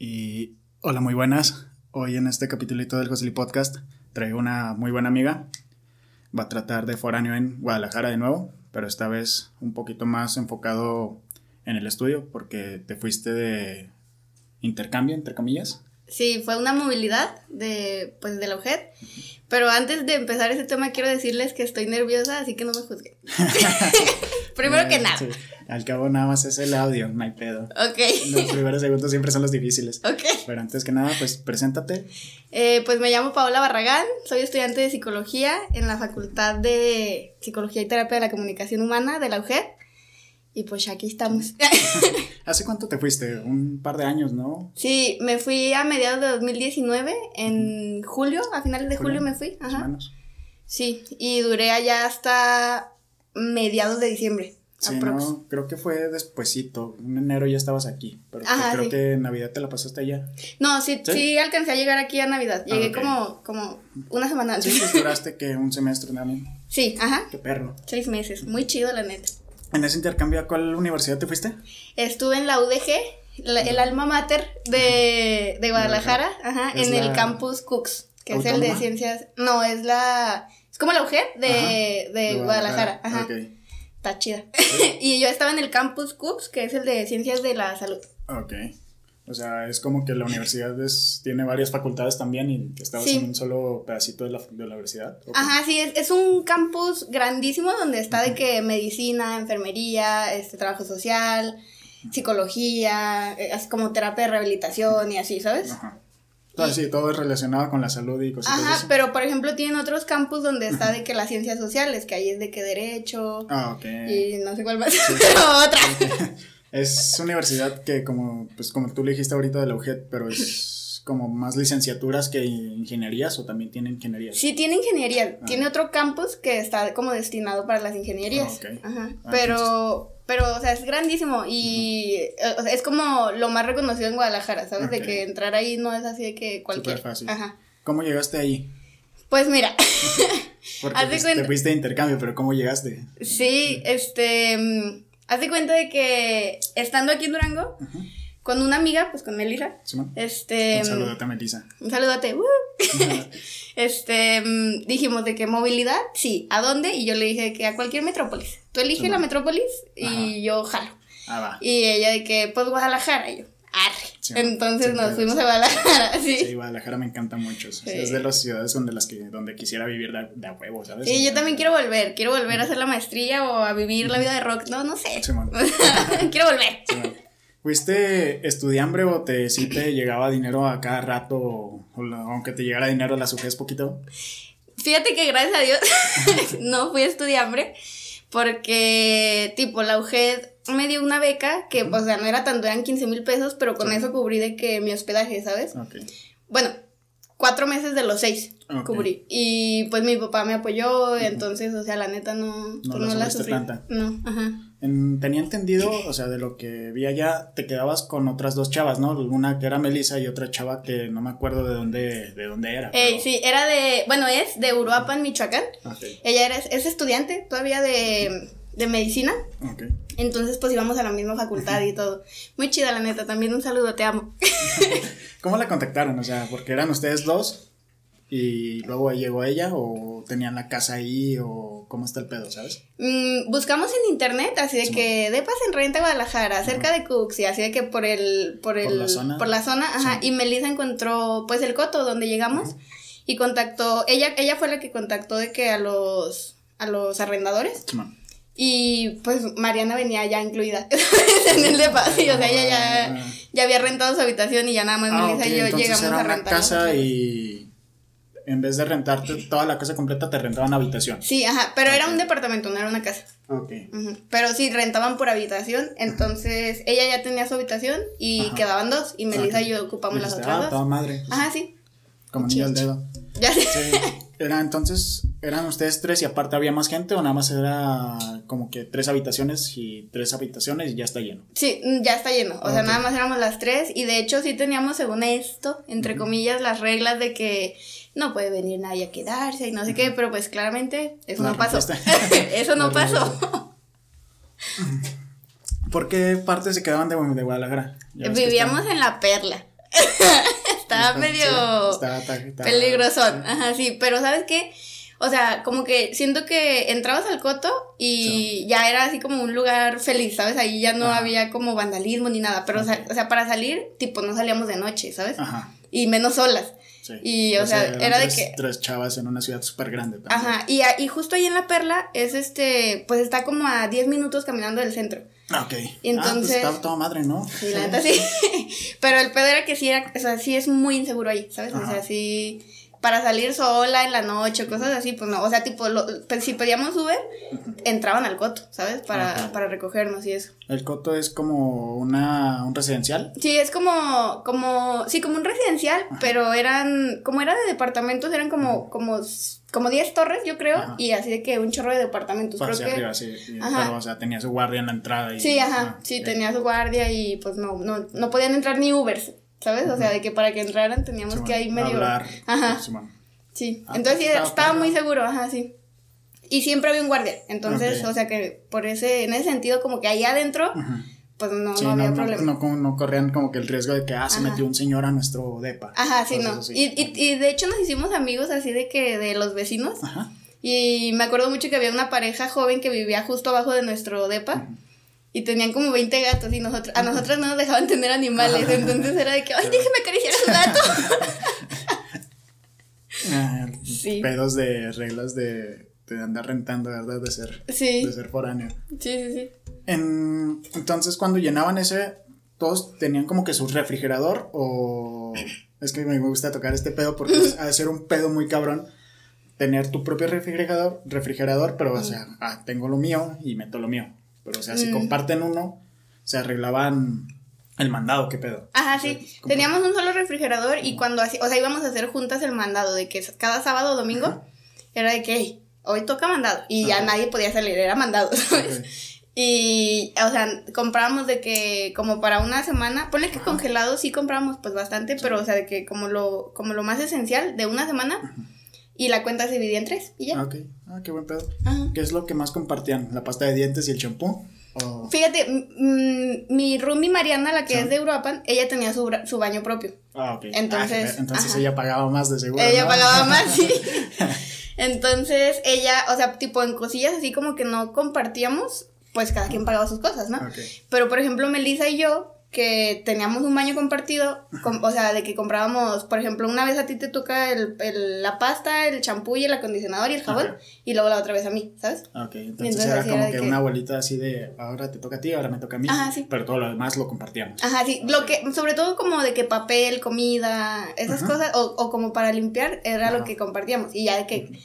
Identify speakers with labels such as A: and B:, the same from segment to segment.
A: Y hola, muy buenas. Hoy en este capítulito del Josely Podcast traigo una muy buena amiga. Va a tratar de foráneo en Guadalajara de nuevo, pero esta vez un poquito más enfocado en el estudio porque te fuiste de intercambio, entre comillas.
B: Sí, fue una movilidad de, pues, de la UJED. Pero antes de empezar ese tema, quiero decirles que estoy nerviosa, así que no me juzguen. Primero que
A: Eh,
B: nada.
A: sí. Al cabo nada más es el audio, no hay pedo.
B: Ok.
A: Los primeros segundos siempre son los difíciles.
B: Ok.
A: Pero antes que nada, pues preséntate.
B: Eh, pues me llamo Paola Barragán, soy estudiante de psicología en la Facultad de Psicología y Terapia de la Comunicación Humana de la UJED. Y pues aquí estamos.
A: ¿Hace cuánto te fuiste? Un par de años, ¿no?
B: sí, me fui a mediados de 2019, en julio, a finales de julio, me fui. Ajá. Sí, y duré allá hasta mediados de diciembre.
A: Sí, no, creo que fue despuesito. En enero ya estabas aquí. Pero
B: Ajá,
A: creo
B: sí.
A: que en Navidad te la pasaste allá.
B: No, sí,
A: ¿Sí?
B: ¿Sí? alcancé a llegar aquí a Navidad. Llegué
A: Ah, ok.
B: como, como una semana antes.
A: Sí, pues duraste que un semestre también.
B: Sí, ajá.
A: Qué perro.
B: Seis meses. Muy chido, la neta.
A: En ese intercambio, ¿a cuál universidad te fuiste?
B: Estuve en la UDG, la- el alma mater de, de Guadalajara, ajá, en el campus Cooks, que es el de ciencias. No, es la. Es como la UGED de, de, Guadalajara. Ajá. Está chida. y yo estaba en el campus Cooks, que es el de ciencias de la salud.
A: Ok. O sea, es como que la universidad es- tiene varias facultades también y estabas
B: Sí.
A: en un solo pedacito de la, de la universidad.
B: Ajá, sí, es, es un campus grandísimo donde está de que medicina, enfermería, este trabajo social, psicología, eh, así como terapia de rehabilitación y así, ¿sabes?
A: Ajá. Sí, todo es relacionado con la salud y cositas de
B: Ajá, pero por ejemplo tienen otros campus donde está de que las ciencias sociales, que ahí es de que derecho
A: Ah, ok.
B: y no sé cuál más, pero otra.
A: Es universidad que como, pues como tú le dijiste ahorita de la UGED, pero es como más licenciaturas que ingenierías o también tiene ingenierías.
B: Sí, tiene ingeniería,
A: Ah.
B: tiene otro campus que está como destinado para las ingenierías.
A: Ah.
B: Ajá,
A: Ah,
B: pero, pero, o sea, es grandísimo y o sea, es como lo más reconocido en Guadalajara, ¿sabes? De que entrar ahí no es así de que cualquier.
A: Súper fácil.
B: Ajá.
A: ¿Cómo llegaste ahí?
B: Pues mira,
A: Porque pues,
B: cuenta-
A: te fuiste de intercambio, pero ¿cómo llegaste?
B: sí, este, mm, haz de cuenta de que estando aquí en Durango, con una amiga, pues con Melissa, este...
A: Un saludote a Melissa.
B: Un saludote. ¡uh! este, mm, dijimos de que movilidad, sí. ¿A dónde? Y yo le dije que a cualquier metrópolis. Tú eliges
A: Sí,
B: la metrópolis y
A: Ajá.
B: yo jalo.
A: Ah, va.
B: Y ella de que, pues Guadalajara. Y yo, arre.
A: Sí.
B: Entonces nos fuimos a Guadalajara, sí.
A: Sí, Guadalajara me encanta mucho. Es-
B: Sí.
A: Es de las ciudades donde las que donde quisiera vivir de, de a huevo, ¿sabes?
B: Sí, yo también quiero volver. Quiero volver a hacer la maestría o a vivir la vida de rock. No, no sé. Quiero volver.
A: ¿Fuiste estudiambre o te, sí te llegaba dinero a cada rato? O, aunque te llegara dinero, la sujes poquito.
B: Fíjate que gracias a Dios no fui estudiambre porque tipo la UGED me dio una beca que pues, o sea no era tanto, eran 15 mil pesos, pero con
A: Sí.
B: eso cubrí de que mi hospedaje, ¿sabes?
A: Ok.
B: Bueno, cuatro meses de los seis cubrí. Y pues mi papá me apoyó, entonces, o sea, la neta no, pues,
A: la sufriste
B: sufrí.
A: tanta.
B: No, ajá.
A: En- tenía entendido, o sea, de lo que vi allá, te quedabas con otras dos chavas, ¿no? Una que era Melissa y otra chava que no me acuerdo de dónde, de dónde era.
B: Ey,
A: pero-
B: sí, era de, bueno, es de Uruapan, Michoacán.
A: Ok,
B: Ella era, es estudiante todavía de, de medicina.
A: ok.
B: Entonces, pues íbamos a la misma facultad y todo. Muy chida, la neta. También un saludo, te amo.
A: ¿Cómo la contactaron? O sea, porque eran ustedes dos y luego llegó ella o tenían la casa ahí o cómo está el pedo, ¿sabes?
B: Mm, buscamos en internet, así de
A: Sí,
B: que depas en renta Guadalajara, cerca de Cooks, y así de que por el, por el,
A: Por la zona.
B: por la zona, ajá,
A: Sí.
B: y Melissa encontró, pues, el coto donde llegamos, y contactó, ella, ella fue la que contactó de que a los, a los arrendadores,
A: Simón.
B: Y pues Mariana venía ya incluida en el depa, sí, o sea, ella ya, ya había rentado su habitación y ya nada más
A: Ah,
B: Melissa y yo
A: entonces
B: llegamos
A: era
B: a
A: una
B: rentar.
A: casa y en vez de rentarte toda la casa completa, te rentaban habitación.
B: Sí, ajá, pero era un departamento, no era una casa.
A: Ok.
B: Pero sí, rentaban por habitación, entonces ella ya tenía su habitación y
A: Ajá.
B: quedaban dos y Melissa y yo ocupamos las otras
A: ah,
B: dos.
A: toda madre.
B: Ajá, sí.
A: Como niño al dedo.
B: Ya sé.
A: Sí. Era entonces, eran ustedes tres y aparte había más gente o nada más era como que tres habitaciones y tres habitaciones y ya está lleno.
B: Sí, mm, ya está lleno. O sea, nada más éramos las tres y de hecho sí teníamos, según esto, entre comillas, las reglas de que no puede venir nadie a quedarse y no sé qué, pero pues claramente eso
A: La
B: no pasó. eso no pasó.
A: ¿Por qué partes se quedaban de, de Guadalajara?
B: Vivíamos en La Perla. estaba medio peligrosón. Ajá, sí, pero ¿sabes qué? O sea, como que siento que entrabas al coto y ya era así como un lugar feliz, ¿sabes? Ahí ya no
A: Ajá.
B: había como vandalismo ni nada, pero o, sea, o sea, para salir, tipo, no salíamos de noche, ¿sabes?
A: Ajá.
B: Y menos solas.
A: Sí.
B: Y, o sea,
A: eran
B: era de
A: tres-
B: que-
A: Tres chavas en una ciudad súper grande también.
B: Ajá, y, a- y justo ahí en La Perla es este, pues está como a 10 minutos caminando del centro.
A: Ah, ok.
B: Y
A: Ah, pues
B: entonces-
A: estaba toda madre, ¿no?
B: Sí, la neta sí. Pero el pedo era que sí era, o sea, sí es muy inseguro ahí, ¿sabes? O sea, sí, para salir sola en la noche o cosas así, pues no. O sea, tipo, lo- pues, si pedíamos Uber, entraban al coto, ¿sabes? Para,
A: Ok.
B: para recogernos y eso.
A: El coto es como una, un residencial.
B: Sí, es como, como, sí, como un residencial, pero eran, como era de departamentos, eran como, como, como 10 torres, yo creo,
A: Ajá.
B: y así de que un chorro de departamentos.
A: Para
B: creo que,
A: arriba, sí.
B: Ajá.
A: Pero, o sea, tenía su guardia en la entrada. Y,
B: Sí, ajá,
A: ah,
B: sí, tenía su guardia y pues no, no, no podían entrar ni Ubers, ¿sabes? O sea, de que para que entraran teníamos
A: Sí,
B: que ahí medio...
A: Hablar.
B: Ajá.
A: sí, Ah,
B: entonces
A: estaba
B: estaba muy seguro, ajá, sí. Y siempre había un guardia, entonces, o sea que por ese, en ese sentido, como que ahí adentro, pues no,
A: Sí,
B: no había problema.
A: No, no corrían como que el riesgo de que, ah, se
B: Ajá.
A: metió un señor a nuestro depa.
B: Ajá, sí, no.
A: así.
B: Y, y, y de hecho nos hicimos amigos así de que de los vecinos.
A: Ajá.
B: Y me acuerdo mucho que había una pareja joven que vivía justo abajo de nuestro depa. Y tenían como 20 gatos y nosotros, a nosotros no nos dejaban tener animales. Entonces era de que, ay, déjeme acariciar a su gato.
A: Ah,
B: Sí.
A: Pedos de reglas de, de andar rentando, ¿verdad? De ser,
B: Sí,
A: de ser foráneo.
B: sí, sí, sí.
A: En- entonces, cuando llenaban ese, todos tenían como que su refrigerador o... Es que me gusta tocar este pedo porque es- ha de ser un pedo muy cabrón tener tu propio refrigerador, refrigerador, pero o sea, ah, tengo lo mío y meto lo mío. Pero o sea, si
B: Mm.
A: comparten uno, se arreglaban el mandado, ¿qué pedo?
B: Ajá,
A: O sea,
B: sí. Teníamos un solo refrigerador y cuando así, o sea, íbamos a hacer juntas el mandado de que cada sábado o domingo
A: Ajá.
B: era de que "Hey, hoy toca mandado y ya nadie podía salir, era mandado. Y, o sea, comprábamos de que como para una semana, ponle que
A: Ajá.
B: congelado sí comprábamos pues bastante, pero o sea, de que como lo, como lo más esencial de una semana y la cuenta se dividía en tres y ya.
A: Ah, ok. Ah, qué buen pedo.
B: Ajá.
A: ¿Qué es lo que más compartían? ¿La pasta de dientes y el champú?
B: Fíjate, mi roomie Mariana, la que
A: Sí.
B: es de Euroapan, ella tenía su, su baño propio.
A: Ah, ok.
B: Entonces,
A: Ah, entonces
B: ajá.
A: ella pagaba más de seguro.
B: Ella
A: ¿no?
B: pagaba más, sí. Entonces, ella, o sea, tipo en cosillas así como que no compartíamos, pues cada quien pagaba sus cosas, ¿no? Pero, por ejemplo, Melissa y yo, que teníamos un baño compartido, com- o sea, de que comprábamos, por ejemplo, una vez a ti te toca el, el- la pasta, el champú y el acondicionador y el jabón,
A: Ajá.
B: y luego la otra vez a mí, ¿sabes?
A: Ok, entonces,
B: entonces
A: era como
B: era
A: que,
B: que-
A: una bolita así de ahora te toca a ti, ahora me toca a mí.
B: Ajá, sí.
A: Pero todo lo demás lo compartíamos.
B: Ajá, sí, lo que, sobre todo como de que papel, comida, esas
A: Ajá.
B: cosas, o, o como para limpiar, era lo que compartíamos. Y ya de que,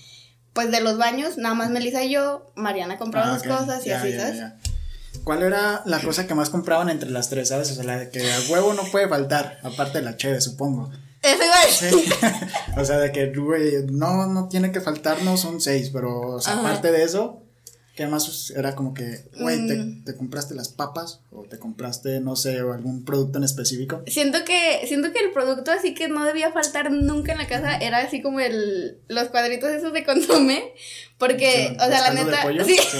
B: pues de los baños, nada más Melissa y yo, Mariana compraba
A: Ah, ok.
B: cosas y
A: Ya,
B: así,
A: ya,
B: ¿sabes?
A: ya. ¿Cuál era la cosa que más compraban entre las tres, sabes? O sea, la de que a huevo no puede faltar, aparte de la cheve, supongo.
B: Eso iba a decir.
A: Sí. o sea, de que, güey, no, no tiene que faltarnos son seis, pero, o sea,
B: Ajá.
A: aparte de eso, ¿qué más era como que, güey, te,
B: Mm.
A: te compraste las papas o te compraste, no sé, o algún producto en específico?
B: Siento que, siento que el producto así que no debía faltar nunca en la casa era así como el, los cuadritos esos de consomé, porque,
A: Sí,
B: o sea, la neta,
A: pollo.
B: sí,
A: Sí,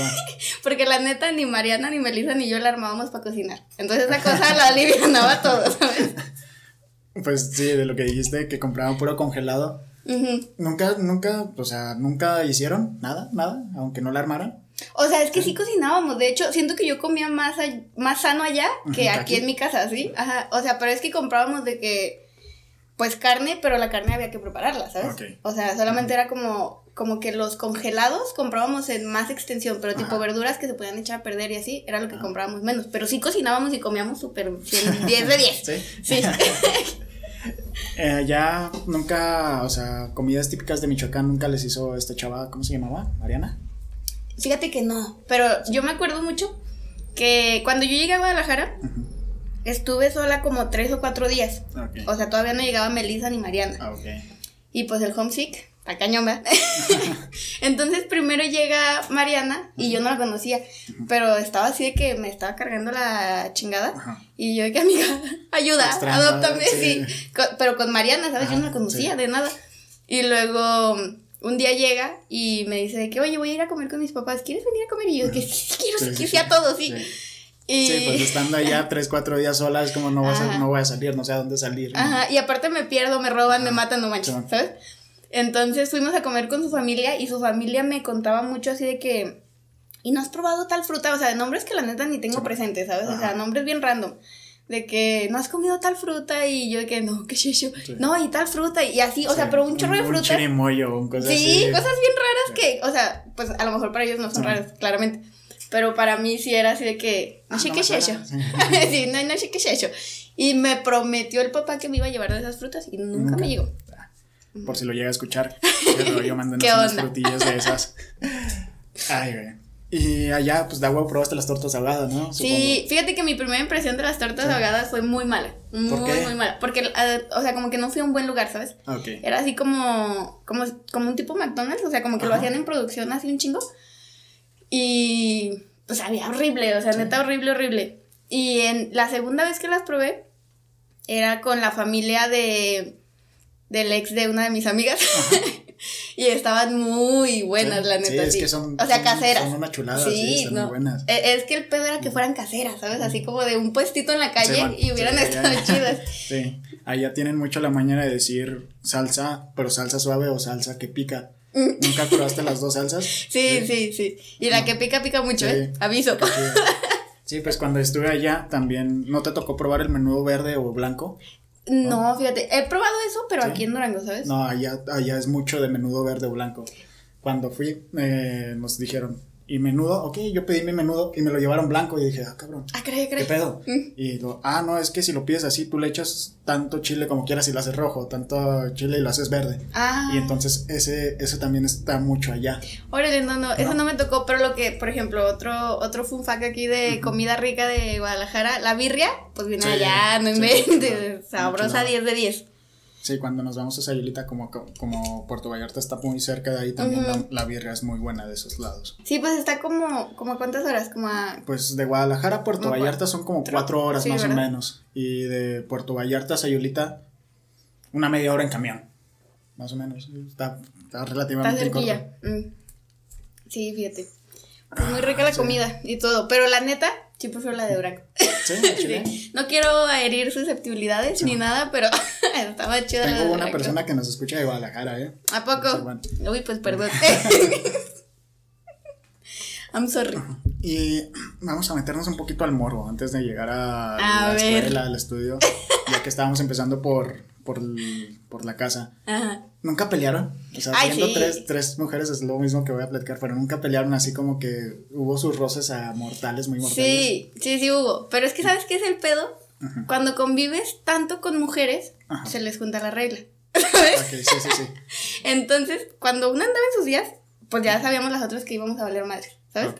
B: porque la neta ni Mariana, ni Melissa, ni yo la armábamos para cocinar. Entonces esa cosa la alivianaba todo, ¿sabes?
A: Pues sí, de lo que dijiste, que compraban puro congelado. Nunca, nunca, o sea, nunca hicieron nada, nada, aunque no la armaran.
B: O sea, es que sí cocinábamos. De hecho, siento que yo comía más, más sano allá que aquí
A: aquí.
B: en mi casa, ¿sí? Ajá. O sea, pero es que comprábamos de que, pues carne, pero la carne había que prepararla, ¿sabes? O sea, solamente era como, como que los congelados comprábamos en más extensión, pero tipo
A: Ajá.
B: verduras que se podían echar a perder y así, era lo que comprábamos menos. Pero sí cocinábamos y comíamos súper 100, 10 de 10.
A: Sí.
B: Sí.
A: Eh, ya nunca, o sea, comidas típicas de Michoacán nunca les hizo esta chava, ¿cómo se llamaba? ¿Mariana?
B: Fíjate que no, pero yo me acuerdo mucho que cuando yo llegué a Guadalajara, estuve sola como tres o cuatro días. O sea, todavía no llegaba Melissa ni Mariana.
A: Ah, ok.
B: Y pues el homesick, está cañón, ¿verdad? Entonces primero llega Mariana y yo no la conocía, pero estaba así de que me estaba cargando la chingada.
A: Ajá.
B: Y yo de que, amiga, ayuda, adóptame,
A: sí.
B: pero con Mariana, ¿sabes? yo no la conocía
A: sí.
B: de nada. Y luego un día llega y me dice de que, oye, voy a ir a comer con mis papás, ¿quieres venir a comer? Y yo, que sí, quiero,
A: Sí,
B: sí,
A: sí,
B: sea todo, sí.
A: Sí.
B: Y...
A: Sí, pues estando allá tres, cuatro días sola es como no, vas a, no voy a salir, no sé a dónde salir.
B: Ajá, y aparte me pierdo, me roban, me matan, no manches,
A: Sí.
B: ¿sabes? Entonces fuimos a comer con su familia y su familia me contaba mucho así de que, y no has probado tal fruta, o sea, de nombres que la neta ni tengo
A: Sí.
B: presentes, ¿sabes? O sea, nombres bien random. De que no has comido tal fruta y yo de que no, chicho.
A: Sí.
B: No, y tal fruta y así, o sea, pero un chorro de
A: Un
B: frutas.
A: chirimoyo, un cosa
B: Sí,
A: así.
B: cosas bien raras que, o sea, pues a lo mejor para ellos no son raras, claramente. Pero para mí sí era así de que, no
A: Ah,
B: sé qué es eso.
A: sí.
B: no, no sé qué es eso. Y me prometió el papá que me iba a llevar de esas frutas y nunca,
A: Nunca.
B: me llegó.
A: Por si lo llega a escuchar. Rollo, mándenos
B: ¿Qué
A: unas frutillas de esas. Ay, güey. Y allá, pues, de agua probaste las tortas ahogadas, ¿no?
B: Sí, fíjate que mi primera impresión de las tortas
A: Sí.
B: ahogadas fue muy mala. Muy,
A: ¿Por qué?
B: muy mala. Porque, eh, o sea, como que no fui a un buen lugar, ¿sabes?
A: Supongo. Ok.
B: Era así como, como, como un tipo McDonald's, o sea, como que lo
A: Ajá.
B: hacían en producción así un chingo. Y pues había horrible, o sea, neta horrible, horrible. Y en la segunda vez que las probé, era con la familia de del ex de una de mis amigas. y estaban muy buenas,
A: Sí,
B: la
A: sí,
B: neta.
A: es
B: sí.
A: que son-
B: o sea,
A: son-
B: caseras.
A: son una chulada, sí, están muy buenas.
B: E- Es que el pedo era que fueran caseras, ¿sabes? Así como de un puestito en la calle y hubieran estado
A: allá-
B: chidas.
A: Sí, allá tienen mucho la mañana de decir salsa, pero salsa suave o salsa que pica.
B: Mm.
A: ¿Nunca probaste las dos salsas?
B: Sí, sí, sí. Y la que pica, pica mucho. ¿eh? Aviso.
A: Sí. Sí, pues cuando estuve allá también, ¿no te tocó probar el menudo verde o blanco?
B: No, fíjate, he probado eso, pero
A: Sí.
B: aquí en Durango, ¿sabes?
A: No, allá, allá es mucho de menudo verde o blanco. Cuando fui, eh, nos dijeron, ¿y menudo? Ok, yo pedí mi menudo y me lo llevaron blanco y dije, ah, cabrón.
B: Ah, cree,
A: ¿Qué
B: cree.
A: pedo?
B: Mm.
A: Y lo, ah, no, es que si lo pides así, tú le echas tanto chile como quieras y lo haces rojo, tanto chile y lo haces verde.
B: Ah.
A: Y entonces ese, ese también está mucho allá.
B: Órale, no, no, eso
A: No.
B: no me tocó, pero lo que, por ejemplo, otro, otro fun fact aquí de comida rica de Guadalajara, la birria, pues viene
A: Sí,
B: allá, no
A: sí,
B: inventes,
A: claro.
B: sabrosa
A: Mucho.
B: 10 de 10.
A: Sí, cuando nos vamos a Sayulita, como, como Puerto Vallarta está muy cerca de ahí, también la, la birria es muy buena de esos lados.
B: Sí, pues está como, como cuántas horas, como a...
A: Pues de Guadalajara a Puerto
B: No,
A: Vallarta son como
B: cuatro,
A: horas
B: sí,
A: más
B: ¿verdad?
A: o menos. Y de Puerto Vallarta a Sayulita, una media hora en camión. Más o menos. Está, está
B: Está
A: relativamente
B: cerquilla. Mm. Sí, fíjate. Pues muy rica la
A: sí.
B: comida y todo, pero la neta, sí prefiero la de Durango.
A: Sí.
B: Sí. No quiero herir susceptibilidades
A: Sí.
B: ni nada, pero estaba chida la de
A: Tengo una persona que nos escucha de Guadalajara, ¿eh?
B: ¿A poco?
A: Bueno.
B: Uy, pues perdón. I'm sorry.
A: Y vamos a meternos un poquito al morbo antes de llegar a,
B: A
A: la
B: ver.
A: escuela, al estudio, ya que estábamos empezando por, por, el- por la casa.
B: Ajá.
A: ¿Nunca pelearon? O sea,
B: Ay, sí.
A: tres, tres mujeres es lo mismo que voy a platicar, pero nunca pelearon así como que hubo sus roces a mortales, muy mortales.
B: Sí, sí, sí hubo. Pero es que, ¿sabes qué es el pedo?
A: Ajá.
B: Cuando convives tanto con mujeres,
A: Ajá.
B: se les junta la regla.
A: Ok, sí, sí, sí.
B: Entonces, cuando una andaba en sus días, pues ya sabíamos las otras que íbamos a valer madre, ¿sabes?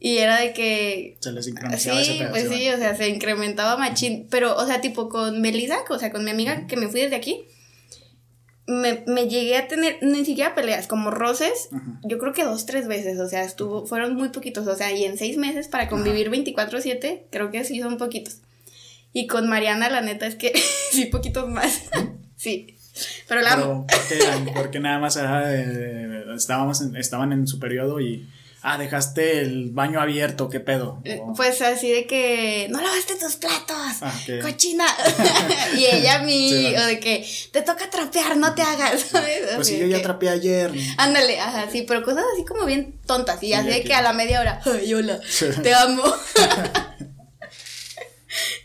B: Y era de que
A: Se les ese
B: Sí,
A: pedazo.
B: pues sí, o sea, se incrementaba machín. Pero, o sea, tipo con Melissa, o sea, con mi amiga que me fui desde aquí, me, me llegué a tener, ni siquiera peleas, como roces,
A: Ajá.
B: yo creo que dos, tres veces, o sea, estuvo, fueron muy poquitos, o sea, y en seis meses para convivir 24-7, creo que sí son poquitos. Y con Mariana, la neta es que sí, poquitos más. sí. Pero la.
A: Pero, ¿por qué? Porque nada más ah, eh, estábamos en- estaban en su periodo y. Ah, dejaste el baño abierto, ¿qué pedo?
B: Eh, Pues así de que no lavaste tus platos,
A: Ah,
B: cochina. y ella a mí,
A: Sí,
B: o de que te toca trapear, no te hagas, ¿sabes?
A: pues sí, yo ya trapeé ayer.
B: Ándale, ajá, sí, pero cosas así como bien tontas. Y
A: Sí,
B: así de que a la media hora, ay, hola, te amo.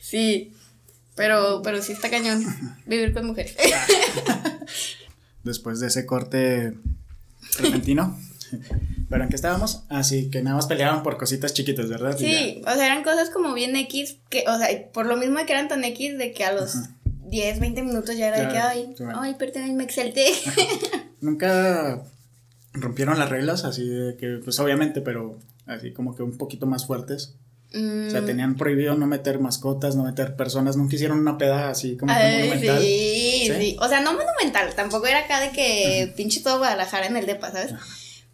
B: sí, pero, pero sí está cañón vivir con mujeres.
A: Después de ese corte repentino. Pero en qué estábamos? Así que nada más peleaban por cositas chiquitas, ¿verdad?
B: Sí, o sea, eran cosas como bien X, que, o sea, por lo mismo que eran tan X, de que a los 10, 20 minutos ya era de que, ay,
A: bueno.
B: ay, perdón, me exalté.
A: Nunca rompieron las reglas, así de que, pues obviamente, pero así como que un poquito más fuertes. O sea,
B: Mm.
A: tenían prohibido no meter mascotas, no meter personas, nunca hicieron una peda así como que
B: Ay,
A: monumental.
B: sí,
A: ¿Sí?
B: sí, O sea, no monumental, tampoco era acá de que pinche todo Guadalajara en el depa, ¿sabes?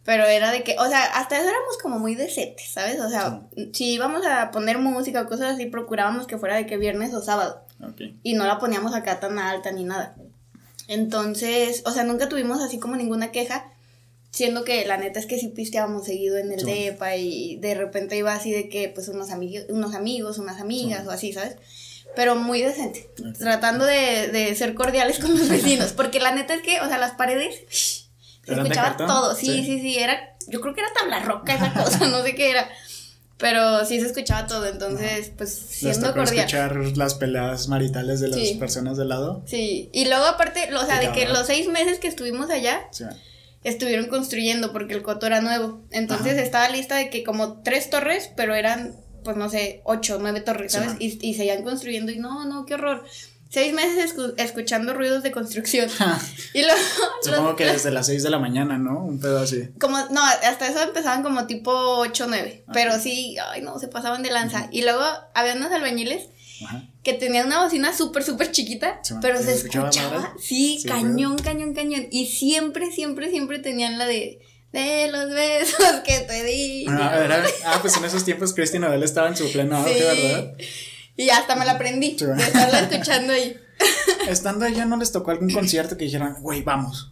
B: Pero era de que, o sea, hasta eso éramos como muy decentes, ¿sabes? O sea, si íbamos a poner música o cosas así, procurábamos que fuera de que viernes o sábado. Y no la poníamos acá tan alta ni nada. Entonces, o sea, nunca tuvimos así como ninguna queja. siendo que la neta es que sí pisteábamos seguido en el
A: Sí.
B: depa y de repente iba así de que pues unos amigos, unos amigos, unas amigas
A: Sí.
B: o así, ¿sabes? Pero muy decente,
A: Ok.
B: tratando de, de ser cordiales con los vecinos, porque la neta es que, o sea, las paredes, se
A: ¿Eran de
B: escuchaba todo, sí,
A: Sí.
B: sí, sí, era, yo creo que era tabla roca esa cosa, no sé qué era, pero sí se escuchaba todo, entonces, pues siendo
A: tocó
B: cordial.
A: escuchar las peleas maritales de las
B: Sí.
A: personas del lado.
B: Sí, y luego aparte, o sea, de que los seis meses que estuvimos allá,
A: Sí.
B: estuvieron construyendo porque el coto era nuevo. Entonces
A: Ajá.
B: estaba lista de que como tres torres, pero eran, pues no sé, ocho, nueve torres, ¿sabes? y, y seguían construyendo y no, no, qué horror. Seis meses escu- escuchando ruidos de construcción. y luego...
A: Supongo
B: los-
A: que desde las 6 de la mañana, ¿no? Un pedo así.
B: Como, no, hasta eso empezaban como tipo 8 o 9.
A: Ah,
B: Pero sí, ay no, se pasaban de lanza. Y luego había unos albañiles
A: Ajá.
B: que tenían una bocina súper, súper chiquita,
A: Sí,
B: pero
A: ¿Y
B: se
A: escuchaba
B: sí,
A: Sí,
B: cañón, cañón, cañón. Y siempre, siempre, siempre tenían la de, de los besos que te di.
A: Ah, era- ah, pues en esos tiempos Cristian Nodal estaba en su pleno auge,
B: Sí.
A: ¿verdad?
B: Y hasta me la aprendí,
A: Sí,
B: de estarla escuchando ahí.
A: Estando allá, ¿no les tocó algún concierto que dijeran, güey, vamos?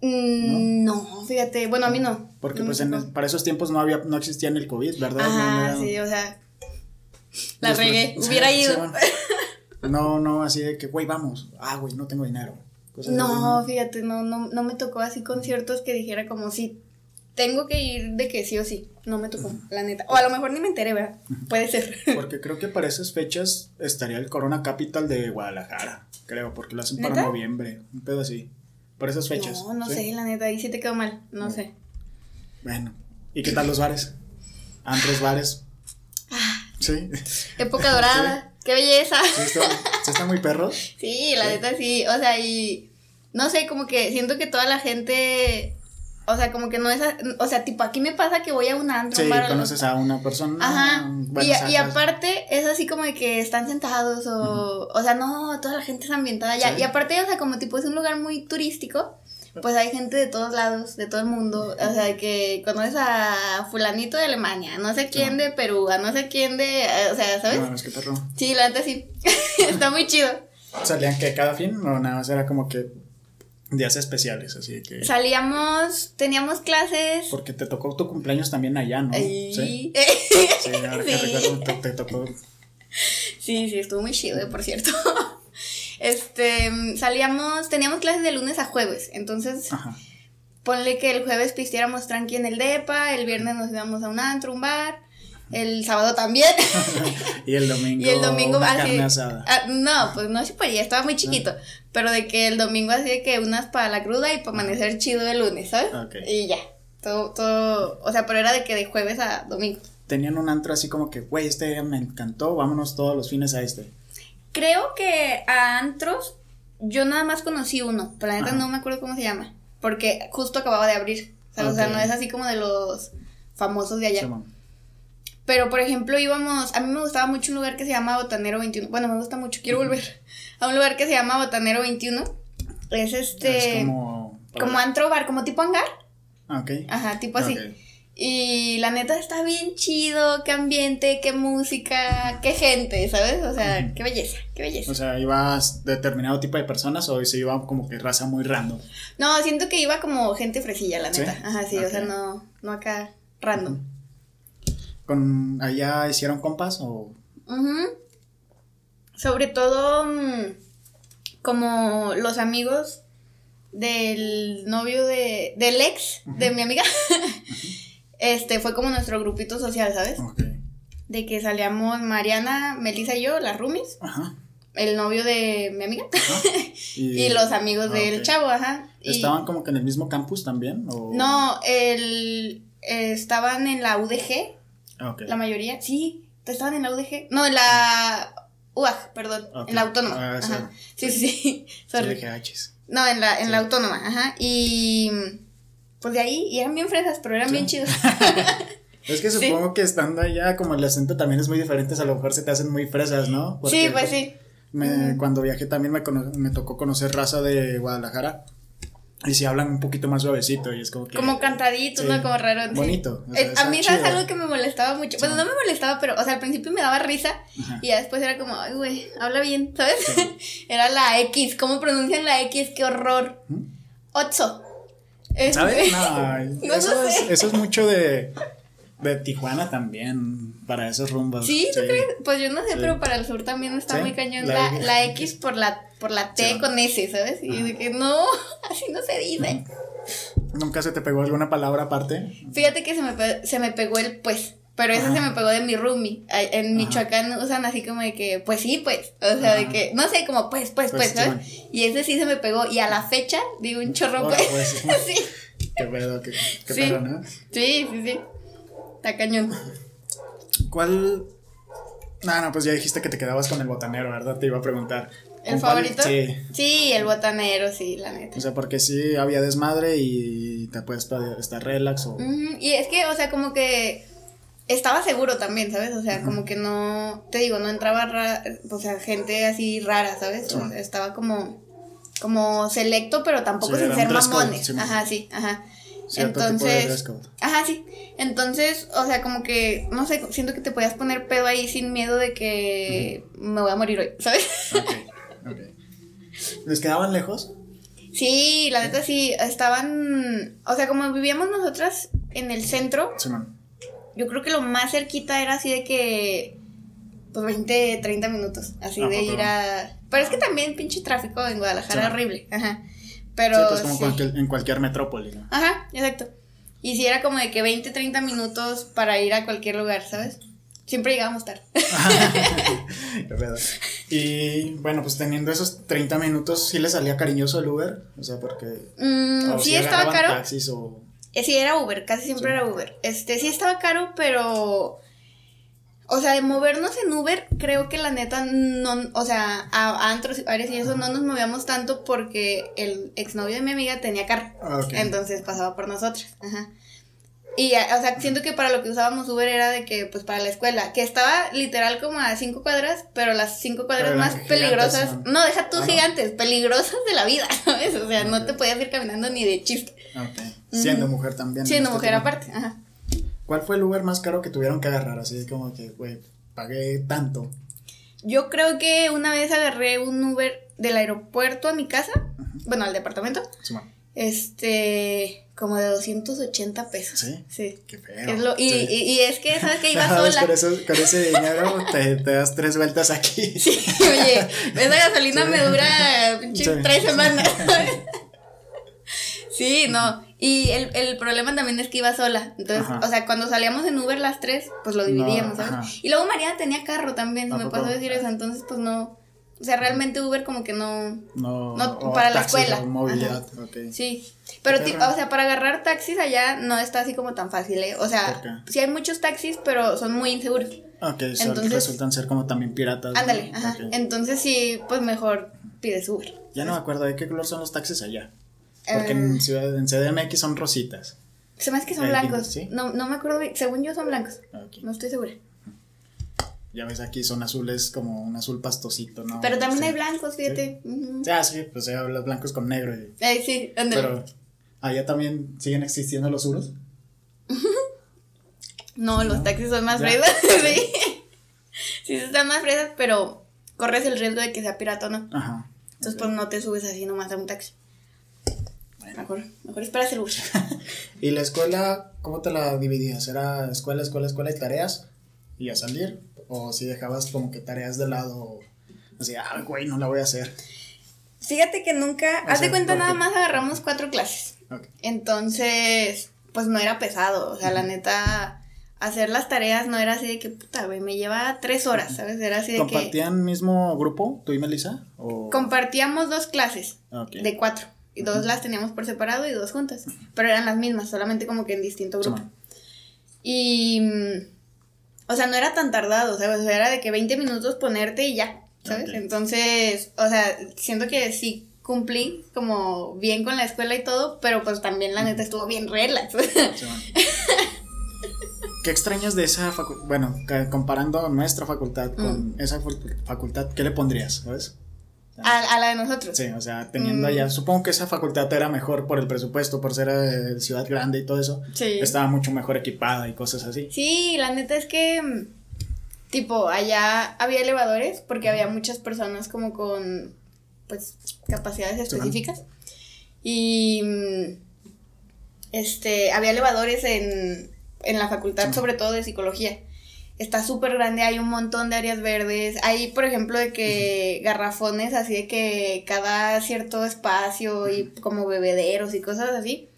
B: Mm, no, fíjate, bueno, a mí no.
A: Porque
B: No
A: pues en- para esos tiempos no había, no existía el COVID, ¿verdad? No era-
B: sí, o sea, la regué,
A: sí,
B: hubiera
A: sí,
B: ido.
A: bueno. No, no, así de que, güey, vamos. Ah, güey, no tengo dinero. Cosas
B: No,
A: así,
B: fíjate, no, no, no me tocó así conciertos que dijera como si tengo que ir de que sí o sí. No me tocó, la neta. O a lo mejor ni me enteré, ¿verdad? Puede ser.
A: Porque creo que para esas fechas estaría el Corona Capital de Guadalajara, creo, porque lo hacen para noviembre, un pedo así. Para esas fechas.
B: No, no
A: ¿sí?
B: sé, la neta, ahí sí te quedó mal, no sé.
A: Bueno, ¿y qué tal los bares? Antros, bares.
B: Ah.
A: Sí,
B: Época dorada, qué belleza.
A: sí, están, sí están muy perros.
B: Sí, la neta sí, o sea, y no sé, como que siento que toda la gente, o sea, como que no es, o sea, tipo, aquí me pasa que voy a un antro,
A: Sí,
B: algo-
A: conoces a una persona.
B: Ajá,
A: bueno,
B: y, y aparte es así como de que están sentados o, o sea, no, toda la gente es ambientada ya,
A: Sí.
B: y aparte, o sea, como tipo es un lugar muy turístico, pues hay gente de todos lados, de todo el mundo, o sea, que conoces a fulanito de Alemania, no sé quién de Perú, a no sé quién de, o sea, ¿sabes?
A: No, es que perro.
B: Sí, la neta sí, está muy chido.
A: ¿Salían que cada fin o nada más era como que días especiales, así que...
B: Salíamos, teníamos clases.
A: Porque te tocó tu cumpleaños también allá, ¿no? Sí.
B: Sí.
A: Sí, ahora que
B: Sí.
A: recuerdo, te, te tocó.
B: sí, sí, estuvo muy chido, eh, por cierto. Este, salíamos, teníamos clases de lunes a jueves, entonces
A: Ajá.
B: ponle que el jueves pisteáramos tranqui en el depa, el viernes nos íbamos a un antro, un bar, el sábado también.
A: Y el domingo.
B: Y el domingo
A: una
B: así.
A: carne asada.
B: ah, no, pues no se podía, estaba muy chiquito. Pero de que el domingo así de que unas para la cruda y para amanecer chido el lunes, ¿sabes? Y ya. Todo, todo. O sea, pero era de que de jueves a domingo.
A: Tenían un antro así como que, güey, este día me encantó, vámonos todos los fines a este.
B: Creo que a antros yo nada más conocí uno, pero la neta no me acuerdo cómo se llama. Porque justo acababa de abrir. O sea,
A: Ok.
B: no es así como de los famosos de allá. Pero, por ejemplo, íbamos, a mí me gustaba mucho un lugar que se llama Botanero 21. Bueno, me gusta mucho, quiero volver a un lugar que se llama Botanero 21. Es este,
A: Es
B: como,
A: como.
B: antro bar, como tipo hangar.
A: Ah, ok.
B: Ajá, tipo así.
A: Ok.
B: Y la neta está bien chido, qué ambiente, qué música, qué gente, ¿sabes? O sea,
A: Ujú.
B: qué belleza, qué belleza.
A: O sea, ¿ibas determinado tipo de personas o se iba como que raza muy random?
B: No, siento que iba como gente fresilla, la
A: ¿Sí?
B: neta. Ajá, sí, o sea, no, no acá random.
A: ¿Con allá hicieron compas o.?
B: Sobre todo mm, como los amigos del novio de, del ex de mi amiga. este fue como nuestro grupito social, ¿sabes? De que salíamos Mariana, Melissa y yo, las roomies,
A: Ajá.
B: el novio de mi amiga
A: ajá.
B: y los amigos
A: ah,
B: del chavo, ajá. Y-
A: ¿Estaban como que en el mismo campus también? O...
B: No, el, eh, estaban en la UDG,
A: Ah,
B: la mayoría. Sí, estaban en la UDG. No, en la UAG, perdón, en la autónoma.
A: Ah, sí.
B: ajá. Sí, sí, sí. Sorry.
A: "Ah, chis".
B: No, en la, en la autónoma, ajá. Y pues de ahí, y eran bien fresas, pero eran
A: Sí.
B: bien chidos.
A: Es que
B: Sí.
A: supongo que estando allá, como el acento también es muy diferente, a lo mejor se te hacen muy fresas, ¿no? Porque,
B: sí, pues sí.
A: me- Cuando viajé también me, me tocó conocer raza de Guadalajara. Y si hablan un poquito más suavecito y es como que...
B: Como cantaditos,
A: sí,
B: ¿no? Como raro. sí.
A: Bonito. o sea,
B: Eh, a mí, ¿sabes
A: chido.
B: algo que me molestaba mucho? Bueno,
A: Sí.
B: no me molestaba, pero, o sea, al principio me daba risa
A: Ajá.
B: y después era como, ay, güey, habla bien, ¿sabes? era la X, ¿cómo pronuncian la X? ¡Qué horror!
A: ¿Mm?
B: Otso.
A: ¿Sabes? No,
B: No
A: eso, es, eso es mucho de, de Tijuana también, para esos rumbos.
B: ¿Sí? ¿Tú crees? Pues yo no sé, pero para el sur también está muy cañón
A: la-
B: la, la X por la, por la T
A: Sí.
B: con S, ¿sabes? Y de que no, así no se dice.
A: ¿Nunca se te pegó alguna palabra aparte?
B: Fíjate que se me, se me pegó el pues, pero ese
A: Ajá.
B: se me pegó de mi roomie. En Michoacán usan así como de que, pues sí, pues. O sea, de que, no sé, como pues, pues, pues,
A: Pues,
B: ¿sabes? Y ese sí se me pegó. Y a la fecha, digo un chorro, pues.
A: pues,
B: sí.
A: Qué pedo, qué, qué
B: Sí.
A: pedo, ¿no?
B: Sí, sí, sí. Está cañón.
A: ¿Cuál? No, no, pues ya dijiste que te quedabas con el botanero, ¿verdad? Te iba a preguntar.
B: ¿El favorito?
A: Sí.
B: Sí, el botanero, sí, la neta.
A: O sea, porque sí había desmadre y te puedes estar relax o...
B: Y es que, o sea, como que estaba seguro también, ¿sabes? O sea, como que no, te digo, no entraba, ra- o sea, gente así rara, ¿sabes? O sea, estaba como, como selecto, pero tampoco
A: Sí,
B: sin ser mamones.
A: sí,
B: ajá, sí, ajá.
A: Cierto tipo de dress
B: Entonces, ajá, sí. Entonces, o sea, como que, no sé, siento que te podías poner pedo ahí sin miedo de que me voy a morir hoy, ¿sabes?
A: Ok, ok. ¿Les quedaban lejos?
B: Sí, la neta sí, estaban, o sea, como vivíamos nosotras en el centro. Yo creo que lo más cerquita era así de que. Pues 20, 30 minutos. Así
A: ¿A
B: de ir a. Pero es que también pinche tráfico en Guadalajara
A: Sí.
B: horrible. Ajá. Pero.
A: sí, pues como
B: sí.
A: cualquier- en cualquier metrópoli, ¿no?
B: Ajá, exacto. Y si era como de que 20, 30 minutos para ir a cualquier lugar, ¿sabes? Siempre llegábamos tarde.
A: Y bueno, pues teniendo esos 30 minutos, ¿sí le salía cariñoso el Uber? O sea, porque...
B: Mm,
A: o
B: sí
A: si
B: estaba caro.
A: taxis o...
B: Eh, Sí, era Uber, casi siempre
A: Sí.
B: era Uber. Este, sí estaba caro, pero. O sea, de movernos en Uber, creo que la neta no. O sea, a, a antros y bares y eso no nos movíamos tanto porque el exnovio de mi amiga tenía carro.
A: Ah.
B: Entonces pasaba por nosotras. Ajá. Y, o sea, siento que para lo que usábamos Uber era de que, pues, para la escuela, que estaba literal como a cinco cuadras, pero las cinco cuadras
A: Pero
B: más peligrosas,
A: ¿no?
B: no, deja tú
A: Ah, ¿no?
B: gigantes, peligrosas de la vida, ¿sabes? O sea, no te podías ir caminando ni de chiste.
A: Ok. Siendo mujer también. en
B: Siendo
A: este
B: mujer
A: tema.
B: aparte, ajá.
A: ¿Cuál fue el Uber más caro que tuvieron que agarrar? Así como que, güey, pagué tanto.
B: Yo creo que una vez agarré un Uber del aeropuerto a mi casa, bueno, al departamento,
A: Simón.
B: Este, como de 280 pesos.
A: ¿Sí?
B: Sí.
A: Qué feo.
B: Es lo- y,
A: Sí.
B: y, y es que, ¿sabes que Iba sola.
A: Con, eso- con ese dinero te, te das tres vueltas aquí.
B: Sí, oye, esa gasolina
A: Sí.
B: me dura tres semanas. sí, no. Y el, el problema también es que iba sola. Entonces,
A: Ajá.
B: o sea, cuando salíamos en Uber las tres, pues lo dividíamos,
A: No,
B: ¿sabes?
A: ajá.
B: Y luego Mariana tenía carro también,
A: ¿A
B: se me pasó decir eso. Entonces, pues no. O sea, realmente Uber como que no.
A: No,
B: No,
A: o
B: para la escuela.
A: o movilidad, ok.
B: Sí. Pero, o sea, para agarrar taxis allá no está así como tan fácil, ¿eh? O sea, sí hay muchos taxis, pero son muy inseguros.
A: Ok,
B: Entonces-
A: resultan ser como también piratas. ¿no?
B: Ándale, ajá. Entonces sí, pues mejor pides Uber.
A: Ya no me acuerdo de qué color son los taxis allá. Porque en,
B: Eh,
A: ciudad, en CDMX son rositas.
B: Se me hace que son blancos.
A: ¿sí?
B: No, no me acuerdo. Según yo son blancos. No estoy segura.
A: Ya ves, aquí son azules como un azul pastosito, ¿no?
B: Pero también
A: Sí.
B: hay blancos, fíjate. Ujú.
A: Ah, sí, pues ya los blancos con negro. y-
B: Eh, sí, ándale.
A: Pero allá también siguen existiendo los uros.
B: No, los taxis son más fresas. sí. Sí, están más fresas, pero corres el riesgo de que sea pirata no.
A: Ajá.
B: Entonces, pues no te subes así nomás a un taxi. Mejor, mejor esperas el Uber.
A: ¿Y la escuela, cómo te la dividías? ¿Era escuela, escuela, escuela y tareas? ¿Y a salir? ¿O si dejabas como que tareas de lado? Así, ah, güey, no la voy a hacer.
B: Fíjate que nunca.
A: O
B: haz de cuenta,
A: ¿por
B: nada más agarramos cuatro clases.
A: Ok.
B: Entonces, pues no era pesado. O sea, la neta, hacer las tareas no era así de que puta, güey, me lleva tres horas, ¿sabes? Era así de que.
A: ¿Compartían mismo grupo, tú y Melissa? ¿O...
B: Compartíamos dos clases de cuatro. Y dos las teníamos por separado y dos juntas. Pero eran las mismas, solamente como que en distinto grupo. Y. O sea, no era tan tardado, ¿sabes? O sea, era de que 20 minutos ponerte y ya, ¿sabes? Entonces, o sea, siento que sí cumplí como bien con la escuela y todo, pero pues también la neta estuvo bien relax.
A: ¿Qué extrañas de esa facultad? Bueno, comparando nuestra facultad con
B: Mm.
A: esa facu- facultad, ¿qué le pondrías? ¿Sabes?
B: A, a la de nosotros.
A: Sí, o sea, teniendo
B: Mm.
A: allá, supongo que esa facultad era mejor por el presupuesto, por ser eh, ciudad grande y todo eso.
B: Sí.
A: Estaba mucho mejor equipada y cosas así.
B: Sí, la neta es que, mm, tipo, allá había elevadores porque había muchas personas como con, pues, capacidades específicas. Y, mm, este, había elevadores en, en la facultad, sobre todo de psicología. Está súper grande, hay un montón de áreas verdes. Hay, por ejemplo, de que garrafones así de que cada cierto espacio y como bebederos y cosas así.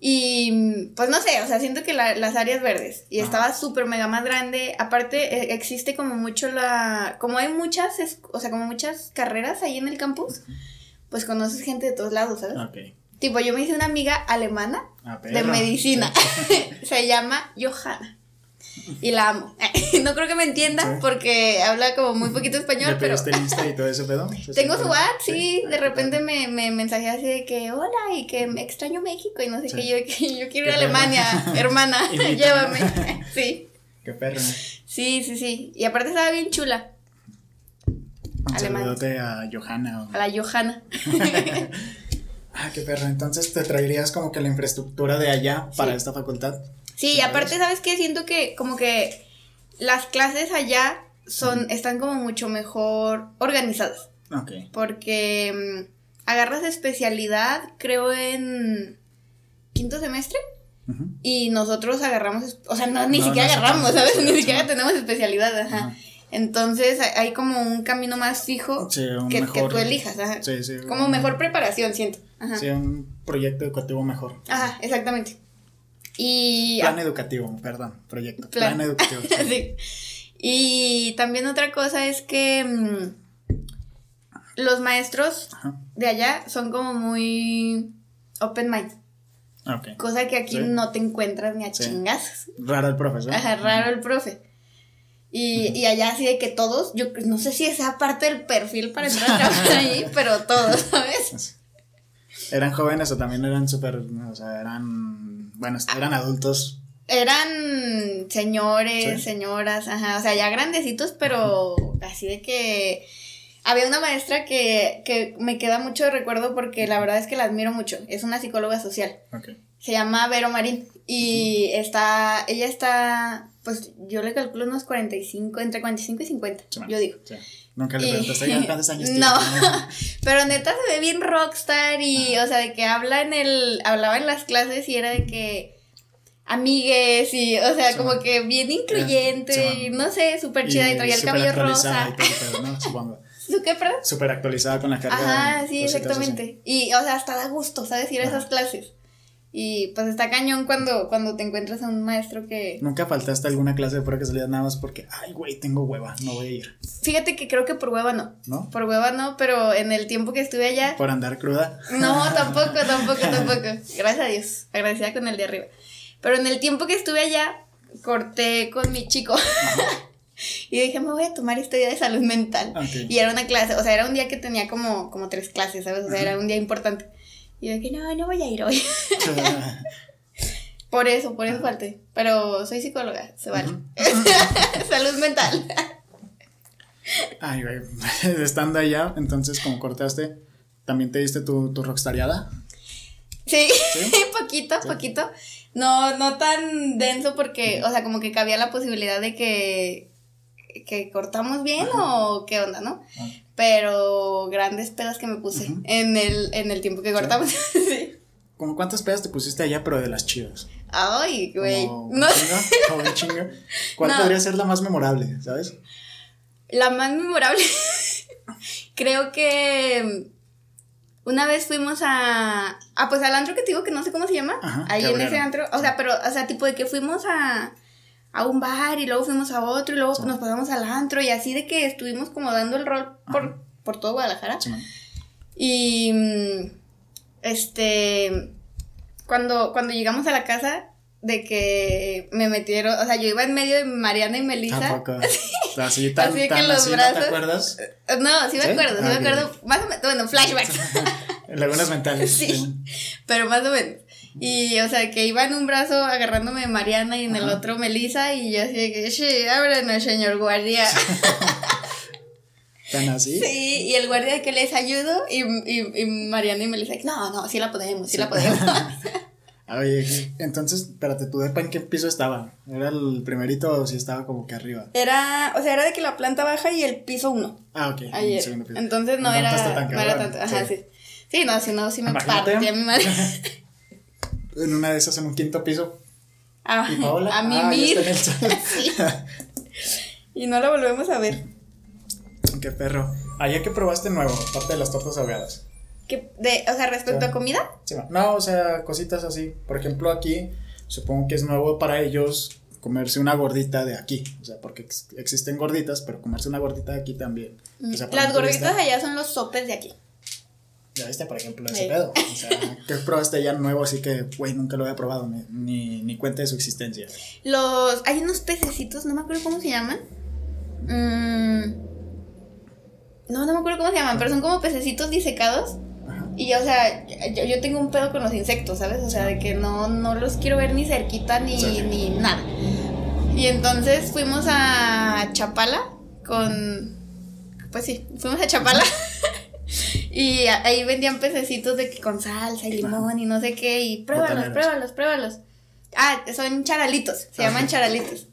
B: Y pues no sé, o sea, siento que la- las áreas verdes. Y
A: Ajá.
B: estaba súper mega más grande. Aparte, eh, existe como mucho la. Como hay muchas, es- o sea, como muchas carreras ahí en el campus, pues conoces gente de todos lados, ¿sabes?
A: Ok.
B: Tipo, yo me hice una amiga alemana
A: Ah,
B: de medicina. Se llama Johanna. Y la amo. no creo que me entienda porque habla como muy poquito español,
A: ¿Le
B: pero.
A: Insta y todo ese pedo?
B: Tengo su WhatsApp, sí, de repente me, me mensajea así de que hola y que me extraño México y no sé qué, yo, que yo quiero ir a. Alemania, hermana, llévame. Sí,
A: Qué perro.
B: sí, sí, sí. Y aparte estaba bien chula,
A: Un saludote a Johanna. o-
B: a la Johanna.
A: Ah, qué perro. Entonces te traerías como que la infraestructura de allá para
B: Sí.
A: esta facultad.
B: Sí, y aparte, ¿sabes qué? Siento que como que las clases allá son, están como mucho mejor organizadas.
A: Ok.
B: Porque mm, agarras especialidad, creo, en quinto semestre.
A: Ujú.
B: Y nosotros agarramos, o sea, no, ni
A: No,
B: siquiera
A: no
B: agarramos, ¿sabes? Ni siquiera tenemos especialidad, ajá. Entonces hay- como un camino más fijo
A: Sí,
B: que, que
A: mejor.
B: tú elijas, ajá.
A: Sí, sí.
B: Como
A: un-
B: mejor preparación, siento. Ajá.
A: Sí, un proyecto educativo mejor.
B: Ajá, exactamente. Y
A: Plan educativo, perdón, proyecto. Plan,
B: Plan.
A: educativo. sí.
B: Y también otra cosa es que mm, los maestros
A: Ajá.
B: de allá son como muy open mind,
A: Ok.
B: cosa que aquí
A: Sí.
B: no te encuentras ni a
A: Sí.
B: chingazos.
A: Raro el profesor.
B: Ajá, raro el profe. Y, y allá así de que todos, yo no sé si esa parte del perfil para entrar a trabajar ahí, pero todos, ¿sabes?
A: ¿Eran jóvenes o también eran súper, o sea, eran, bueno, eran adultos?
B: Eran señores,
A: Sí.
B: señoras, ajá, o sea, ya grandecitos, pero así de que había una maestra que, que me queda mucho de recuerdo porque la verdad es que la admiro mucho, es una psicóloga social,
A: Ok.
B: se llama Vero Marín y está, ella está, pues yo le calculo unos 45, entre 45 y 50,
A: Sí,
B: yo digo.
A: sí. Nunca le preguntaste, "Oiga, ¿cuántos años tiene?"
B: No, pero neta se ve bien rockstar y, o sea, de que habla en el, hablaba en las clases y era de que amigues y, o sea,
A: Sí,
B: como que bien incluyente
A: Sí,
B: y no sé, súper chida y, traía el cabello rosa.
A: todo ¿no? Supongo.
B: ¿Tú qué, perdón?
A: Súper actualizada con la carga.
B: Ajá, sí,
A: así.
B: exactamente. Y, o sea, hasta da gusto, ¿sabes? Ir a esas clases. Y pues está cañón cuando, cuando te encuentras a un maestro que...
A: Nunca faltaste alguna clase de pura casualidad nada más porque, ay, güey, tengo hueva, no voy a ir,
B: Fíjate que creo que por hueva no.
A: ¿no?
B: Por hueva no, pero en el tiempo que estuve allá...
A: Por andar cruda.
B: No, tampoco, tampoco, tampoco. Gracias a Dios. Agradecida con el de arriba. Pero en el tiempo que estuve allá, corté con mi chico. y dije, me voy a tomar historia de salud mental. Y era una clase, o sea, era un día que tenía como, como tres clases, ¿sabes? O sea,
A: Ajá.
B: era un día importante. Y yo dije, no, no voy a ir hoy. por eso, por eso falté. Pero soy psicóloga, se vale. salud mental.
A: ay, güey, estando allá, entonces como cortaste, ¿también te diste tu, tu rockstariada?
B: Sí,
A: ¿Sí?
B: poquito,
A: Sí.
B: poquito. No, no tan denso porque, o sea, como que cabía la posibilidad de que, que cortamos bien o qué onda, ¿no?
A: Ah.
B: Pero grandes pedas que me puse en, el, en el tiempo que cortamos. Sí.
A: ¿Cómo cuántas pedas te pusiste allá, pero de las chidas?
B: Ay, güey. No
A: chingo. ¿Cuál
B: No.
A: podría ser la más memorable, sabes?
B: La más memorable. Creo que una vez fuimos a. Ah, pues al antro que te digo que no sé cómo se llama.
A: Ajá,
B: ahí en ese antro. O sea, pero, o sea, tipo de que fuimos a. A un bar y luego fuimos a otro y luego nos pasamos al antro y así de que estuvimos como dando el rol por, por todo Guadalajara.
A: Sí.
B: Y. mm, Este. Cuando, cuando llegamos a la casa, de que me metieron. O sea, yo iba en medio de Mariana y Melissa.
A: Tampoco. Así tan,
B: Así que
A: tan
B: los
A: así, ¿no te acuerdas?
B: No, sí me
A: ¿Sí?
B: acuerdo, sí
A: Ah,
B: me
A: ok.
B: acuerdo. Más o menos, bueno, flashbacks.
A: Lagunas mentales.
B: Sí. Pero más o menos. Y, o sea, que iba en un brazo agarrándome de Mariana y en el otro Melissa y yo así de que, sí, ábrenos, señor guardia.
A: Tan así.
B: Sí, y el guardia de que les ayudo y, y, y Mariana y Melissa, no, no, sí la podemos, sí,
A: Sí.
B: la podemos.
A: Ah, Oye, entonces, espérate, ¿tu depa en qué piso estaba? ¿Era el primerito o si estaba como que arriba?
B: Era, o sea, era de que la planta baja y el piso uno.
A: Ah, ok.
B: Ayer.
A: piso.
B: Entonces no, era,
A: tan
B: no era tanto. Ajá,
A: sí.
B: sí. Sí, no, si no, sí me
A: Imagínate.
B: partía mi madre.
A: en una de esas en un quinto piso.
B: Ah,
A: ¿Y Paola?
B: a
A: Ah, ya
B: mimir.
A: está en el salón.
B: Sí. Y no lo volvemos a ver.
A: Qué perro. Ayer que probaste nuevo, aparte de las tortas ahogadas.
B: ¿Qué- de, o sea, respecto
A: Sí.
B: a comida,
A: Sí, no, o sea, cositas así. Por ejemplo, aquí supongo que es nuevo para ellos comerse una gordita de aquí. O sea, porque ex- existen gorditas, pero comerse una gordita de aquí también. O sea, para
B: las gorditas allá son los sopes de aquí.
A: Ya viste, por ejemplo, ese
B: Sí.
A: pedo. O sea, ¿qué probaste ya nuevo? Así que, güey, nunca lo había probado, ni, ni, ni cuenta de su existencia.
B: Los. Hay unos pececitos, no me acuerdo cómo se llaman. Mm, no, no me acuerdo cómo se llaman, pero son como pececitos disecados.
A: Ajá.
B: Y o sea, yo, yo tengo un pedo con los insectos, ¿sabes? O sea, de que no, no los quiero ver ni cerquita ni,
A: Sí.
B: ni nada. Y entonces fuimos a Chapala con. Pues sí, fuimos a Chapala. y ahí vendían pececitos de que con salsa y limón y no sé qué. Y pruébalos, pruébalos, pruébalos. Ah, son charalitos, se llaman
A: Ajá.
B: charalitos.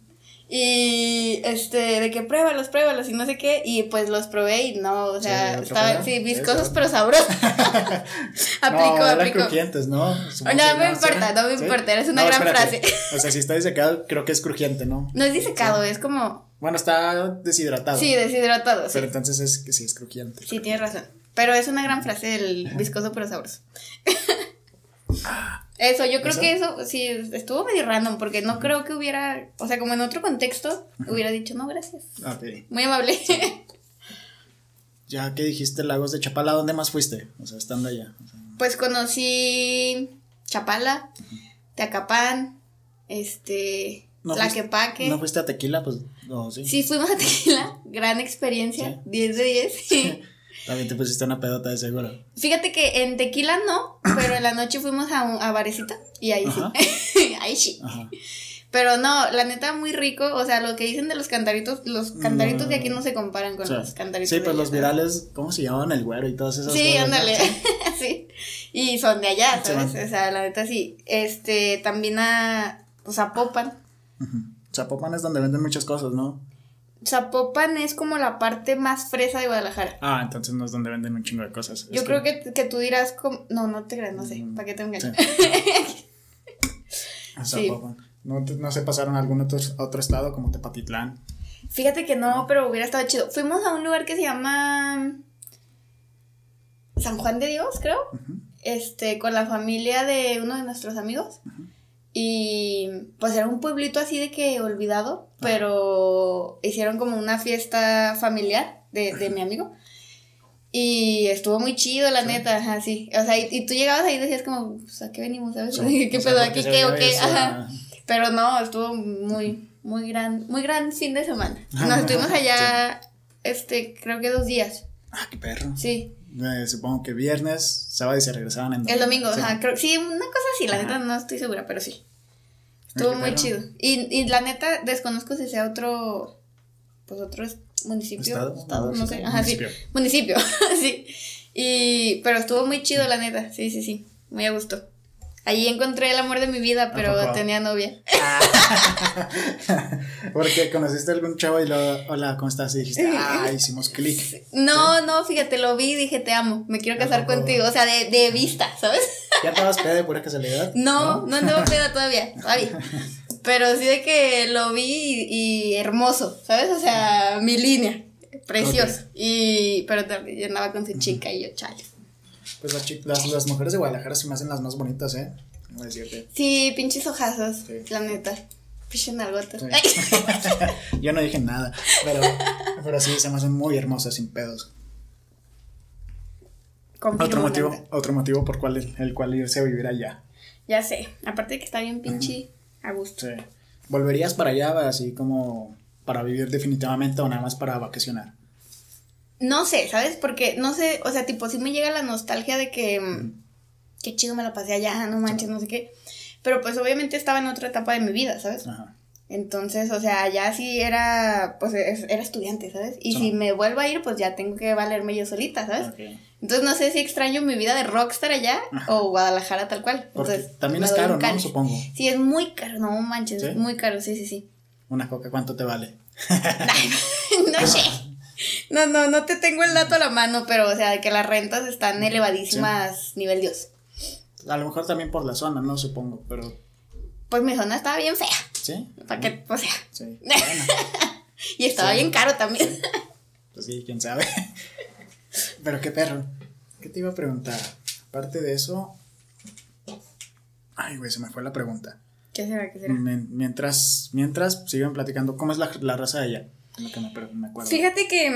B: Y este, de que pruébalos, pruébalos y no sé qué. Y pues los probé y no, o sea,
A: Sí,
B: estaban, sí, viscosos pero sabrosos. aplicó,
A: no,
B: aplicó.
A: crujientes, ¿no? Supongo
B: No me importa, no me importa, eres una gran frase.
A: O sea, si está disecado, creo que es crujiente, ¿no?
B: No es disecado, es como.
A: Bueno, está deshidratado.
B: Sí, deshidratado.
A: Pero entonces es que sí es crujiente.
B: sí tienes razón. Pero es una gran frase el viscoso pero sabroso. Eso, yo creo
A: ¿Eso?
B: que eso sí estuvo medio random porque no creo que hubiera, o sea, como en otro contexto, hubiera dicho no, gracias. Muy amable.
A: Ya que dijiste Lagos de Chapala, ¿dónde más fuiste? O sea, estando allá. O sea,
B: Pues conocí Chapala, Teacapán, este,
A: ¿No
B: Tlaquepaque.
A: ¿No fuiste a Tequila? Pues, no, sí.
B: Sí, fuimos a Tequila, gran experiencia, 10 de 10.
A: También te pusiste una pedota de seguro.
B: Fíjate que en Tequila no, pero en la noche fuimos a, un, a Varecita y ahí
A: Ajá.
B: sí. ahí sí.
A: Ajá.
B: Pero no, la neta muy rico, o sea, lo que dicen de los cantaritos, los cantaritos de aquí no se comparan con los cantaritos.
A: sí, pues los virales, ¿cómo se llamaban? El güero y todas esas
B: Sí,
A: cosas, ¿no?
B: ándale. sí. Y son de allá,
A: Sí,
B: ¿sabes? O sea, la neta sí. Este, también a pues, Zapopan.
A: Ujú. Zapopan es donde venden muchas cosas, ¿no?
B: Zapopan es como la parte más fresa de Guadalajara.
A: Ah, entonces no es donde venden un chingo de cosas.
B: Yo
A: Es
B: creo que, que tú dirás como... No, no te creas, no sé.
A: Mm,
B: ¿Para qué te engaño?
A: a
B: sí.
A: Zapopan. ¿No, te- no se pasaron a algún otro, otro estado como Tepatitlán?
B: Fíjate que no, pero hubiera estado chido. Fuimos a un lugar que se llama San Juan de Dios, creo.
A: Ujú.
B: Este, con la familia de uno de nuestros amigos. Y pues era un pueblito así de que olvidado, pero hicieron como una fiesta familiar de, de mi amigo. Y estuvo muy chido, la neta, ajá, sí. O sea, y, y tú llegabas ahí y decías como, pues, ¿a qué venimos, sabes? ¿Qué
A: O sea,
B: pedo aquí? ¿Qué o qué? Ajá. Pero no, estuvo muy, muy gran, muy gran fin de semana. Nos estuvimos allá, este, creo que dos días.
A: Ah, qué perro.
B: Sí.
A: Eh, supongo que viernes, sábado y se regresaban en
B: El domingo,
A: Sí.
B: ajá, creo, sí, una cosa así, la
A: Ajá.
B: neta no estoy segura, pero sí. Estuvo muy
A: perro.
B: chido. Y, y la neta, desconozco si sea otro, pues otro municipio,
A: ¿Estado?
B: estado, no sé,
A: Municipio.
B: ajá, sí,
A: Municipio.
B: municipio, sí. Y, pero estuvo muy chido, la neta, sí, sí, sí, muy a gusto. Allí encontré el amor de mi vida, pero tenía novia.
A: Porque conociste a algún chavo y lo, hola, ¿cómo estás? Y dijiste, ah, hicimos clic.
B: No, no, fíjate, lo vi y dije, te amo, me quiero
A: ¿A
B: casar contigo, o sea, de, de vista, ¿sabes?
A: ¿Ya te vas pedo de pura casualidad?
B: No, no andaba peda todavía, todavía. Pero sí de que lo vi y, y hermoso, ¿sabes? O sea, mi línea, precioso. Y, pero andaba con su chica y yo, chale.
A: Pues las, las, las mujeres de Guadalajara se me hacen las más bonitas, ¿eh? A decirte.
B: Sí, pinches ojazos,
A: Sí.
B: la neta. Pinches nalgotas.
A: Sí. Yo no dije nada, pero, pero sí, se me hacen muy hermosas sin pedos.
B: Confirmo,
A: Otro motivo, otro motivo por cual el, el cual irse a vivir allá.
B: Ya sé, aparte de que está bien pinche a gusto.
A: Sí. ¿Volverías para allá así como para vivir definitivamente o nada más para vacacionar?
B: No sé, ¿sabes? Porque no sé, o sea, tipo, sí me llega la nostalgia de que mm, qué chido me la pasé allá, no manches, no sé qué. Pero pues obviamente estaba en otra etapa de mi vida, ¿sabes?
A: Ajá.
B: Entonces, o sea, ya sí era, pues es- era estudiante, ¿sabes? Y si me vuelvo a ir, pues ya tengo que valerme yo solita, ¿sabes? Entonces no sé si extraño mi vida de rockstar allá
A: Ajá.
B: o Guadalajara tal cual.
A: Porque
B: Entonces,
A: también es caro, ¿no? Supongo.
B: Sí, es muy caro, no manches,
A: ¿Sí?
B: muy caro, sí, sí, sí.
A: Una coca, ¿cuánto te vale?
B: no sé. No, no, no te tengo el dato a la mano, pero o sea, que las rentas están elevadísimas nivel Dios.
A: A lo mejor también por la zona, no supongo, pero.
B: Pues mi zona estaba bien fea.
A: ¿Sí?
B: ¿Para qué? O sea.
A: Sí. Bueno,
B: Y estaba
A: Sí.
B: bien caro también.
A: pues sí, quién sabe. Pero qué perro. ¿Qué te iba a preguntar? Aparte de eso. Ay, güey, se me fue la pregunta.
B: ¿Qué será? ¿Qué será?
A: Mien- Mientras, mientras siguen platicando, ¿cómo es la, la raza de Lo que me, me acuerdo.
B: Fíjate que.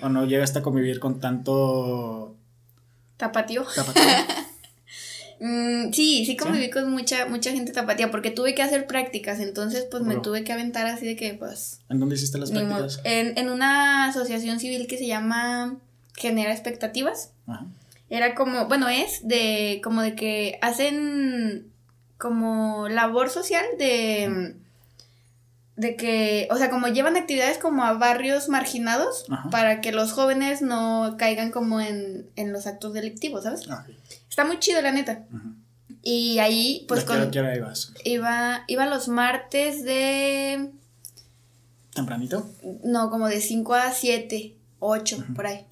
B: mm,
A: ¿O no llegaste a convivir con tanto
B: tapatío.
A: tapatío?
B: Mm, sí, sí conviví con mucha, mucha gente tapatía porque tuve que hacer prácticas, entonces pues me
A: Bro.
B: tuve que aventar así de que pues...
A: ¿En dónde hiciste las prácticas?
B: En, en una asociación civil que se llama Genera Expectativas.
A: Ajá.
B: Era como, bueno, es de como de que hacen como labor social de de que, o sea, como llevan actividades como a barrios marginados
A: Ajá.
B: para que los jóvenes no caigan como en, en los actos delictivos, ¿sabes?
A: Ah.
B: Está muy chido, la neta.
A: Ajá.
B: Y ahí, pues
A: ¿De qué hora-
B: con,
A: qué hora ibas?
B: iba, iba los martes de,
A: ¿Tempranito?
B: no, como de 5 a 7, 8, por ahí.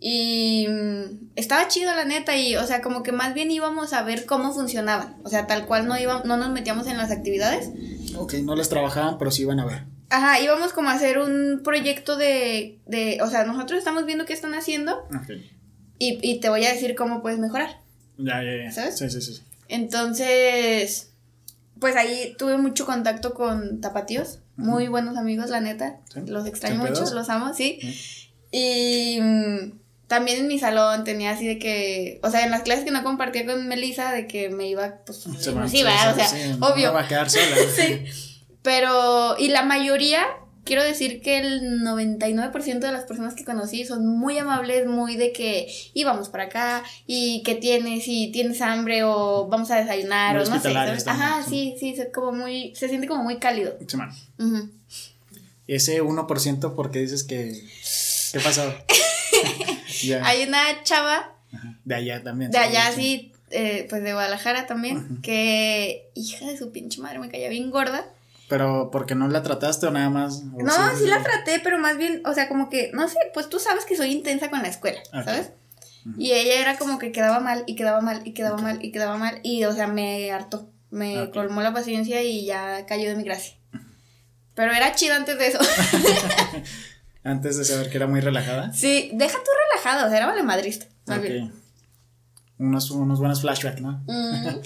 B: Y mm, estaba chido, la neta, y, o sea, como que más bien íbamos a ver cómo funcionaban. O sea, tal cual no, íbamos, no nos metíamos en las actividades.
A: Ok, no les trabajaban, pero sí iban a ver.
B: Ajá, íbamos como a hacer un proyecto de, de o sea, nosotros estamos viendo qué están haciendo
A: Ok.
B: y, y te voy a decir cómo puedes mejorar.
A: Ya, ya, ya.
B: ¿Sabes?
A: Sí, sí, sí.
B: Entonces, pues ahí tuve mucho contacto con tapatíos, muy buenos amigos, la neta.
A: Sí.
B: Los extraño
A: ¿Sin
B: mucho, los amo, sí.
A: Sí.
B: Y mm, también en mi salón tenía así de que, o sea, en las clases que no compartía con Melissa, de que me iba, pues,
A: Se
B: sí,
A: sí,
B: va, o sea,
A: sí, no
B: obvio.
A: va a quedar sola.
B: Sí. Pero, y la mayoría, quiero decir que el 99% de las personas que conocí son muy amables, muy de que íbamos para acá y que tienes y tienes hambre o vamos a desayunar
A: Muy
B: o no sé. Ajá,
A: sí.
B: sí, sí, se, como muy, se siente como muy cálido.
A: Sí, man. Ese 1% porque dices que... ¿Qué pasó? ya.
B: Hay una chava
A: Ajá. De allá también.
B: de allá,
A: sí.
B: sí, eh, pues de Guadalajara también,
A: Ujú.
B: que hija de su pinche madre me caía bien gorda.
A: Pero porque no la trataste o nada más. O
B: No, sí la traté, pero más bien, o sea, como que, no sé, pues tú sabes que soy intensa con la escuela,
A: Ok.
B: ¿sabes? Y ella era como que quedaba mal y quedaba mal y quedaba
A: Ok.
B: mal y quedaba mal y, o sea, me hartó, me
A: Ok.
B: colmó la paciencia y ya cayó de mi gracia. Pero era chido antes de eso.
A: Antes de saber que era muy relajada.
B: sí, deja tú o sea, era vale madrista. más bien.
A: Ok. Unos, unos buenos flashbacks, ¿no?
B: Mm,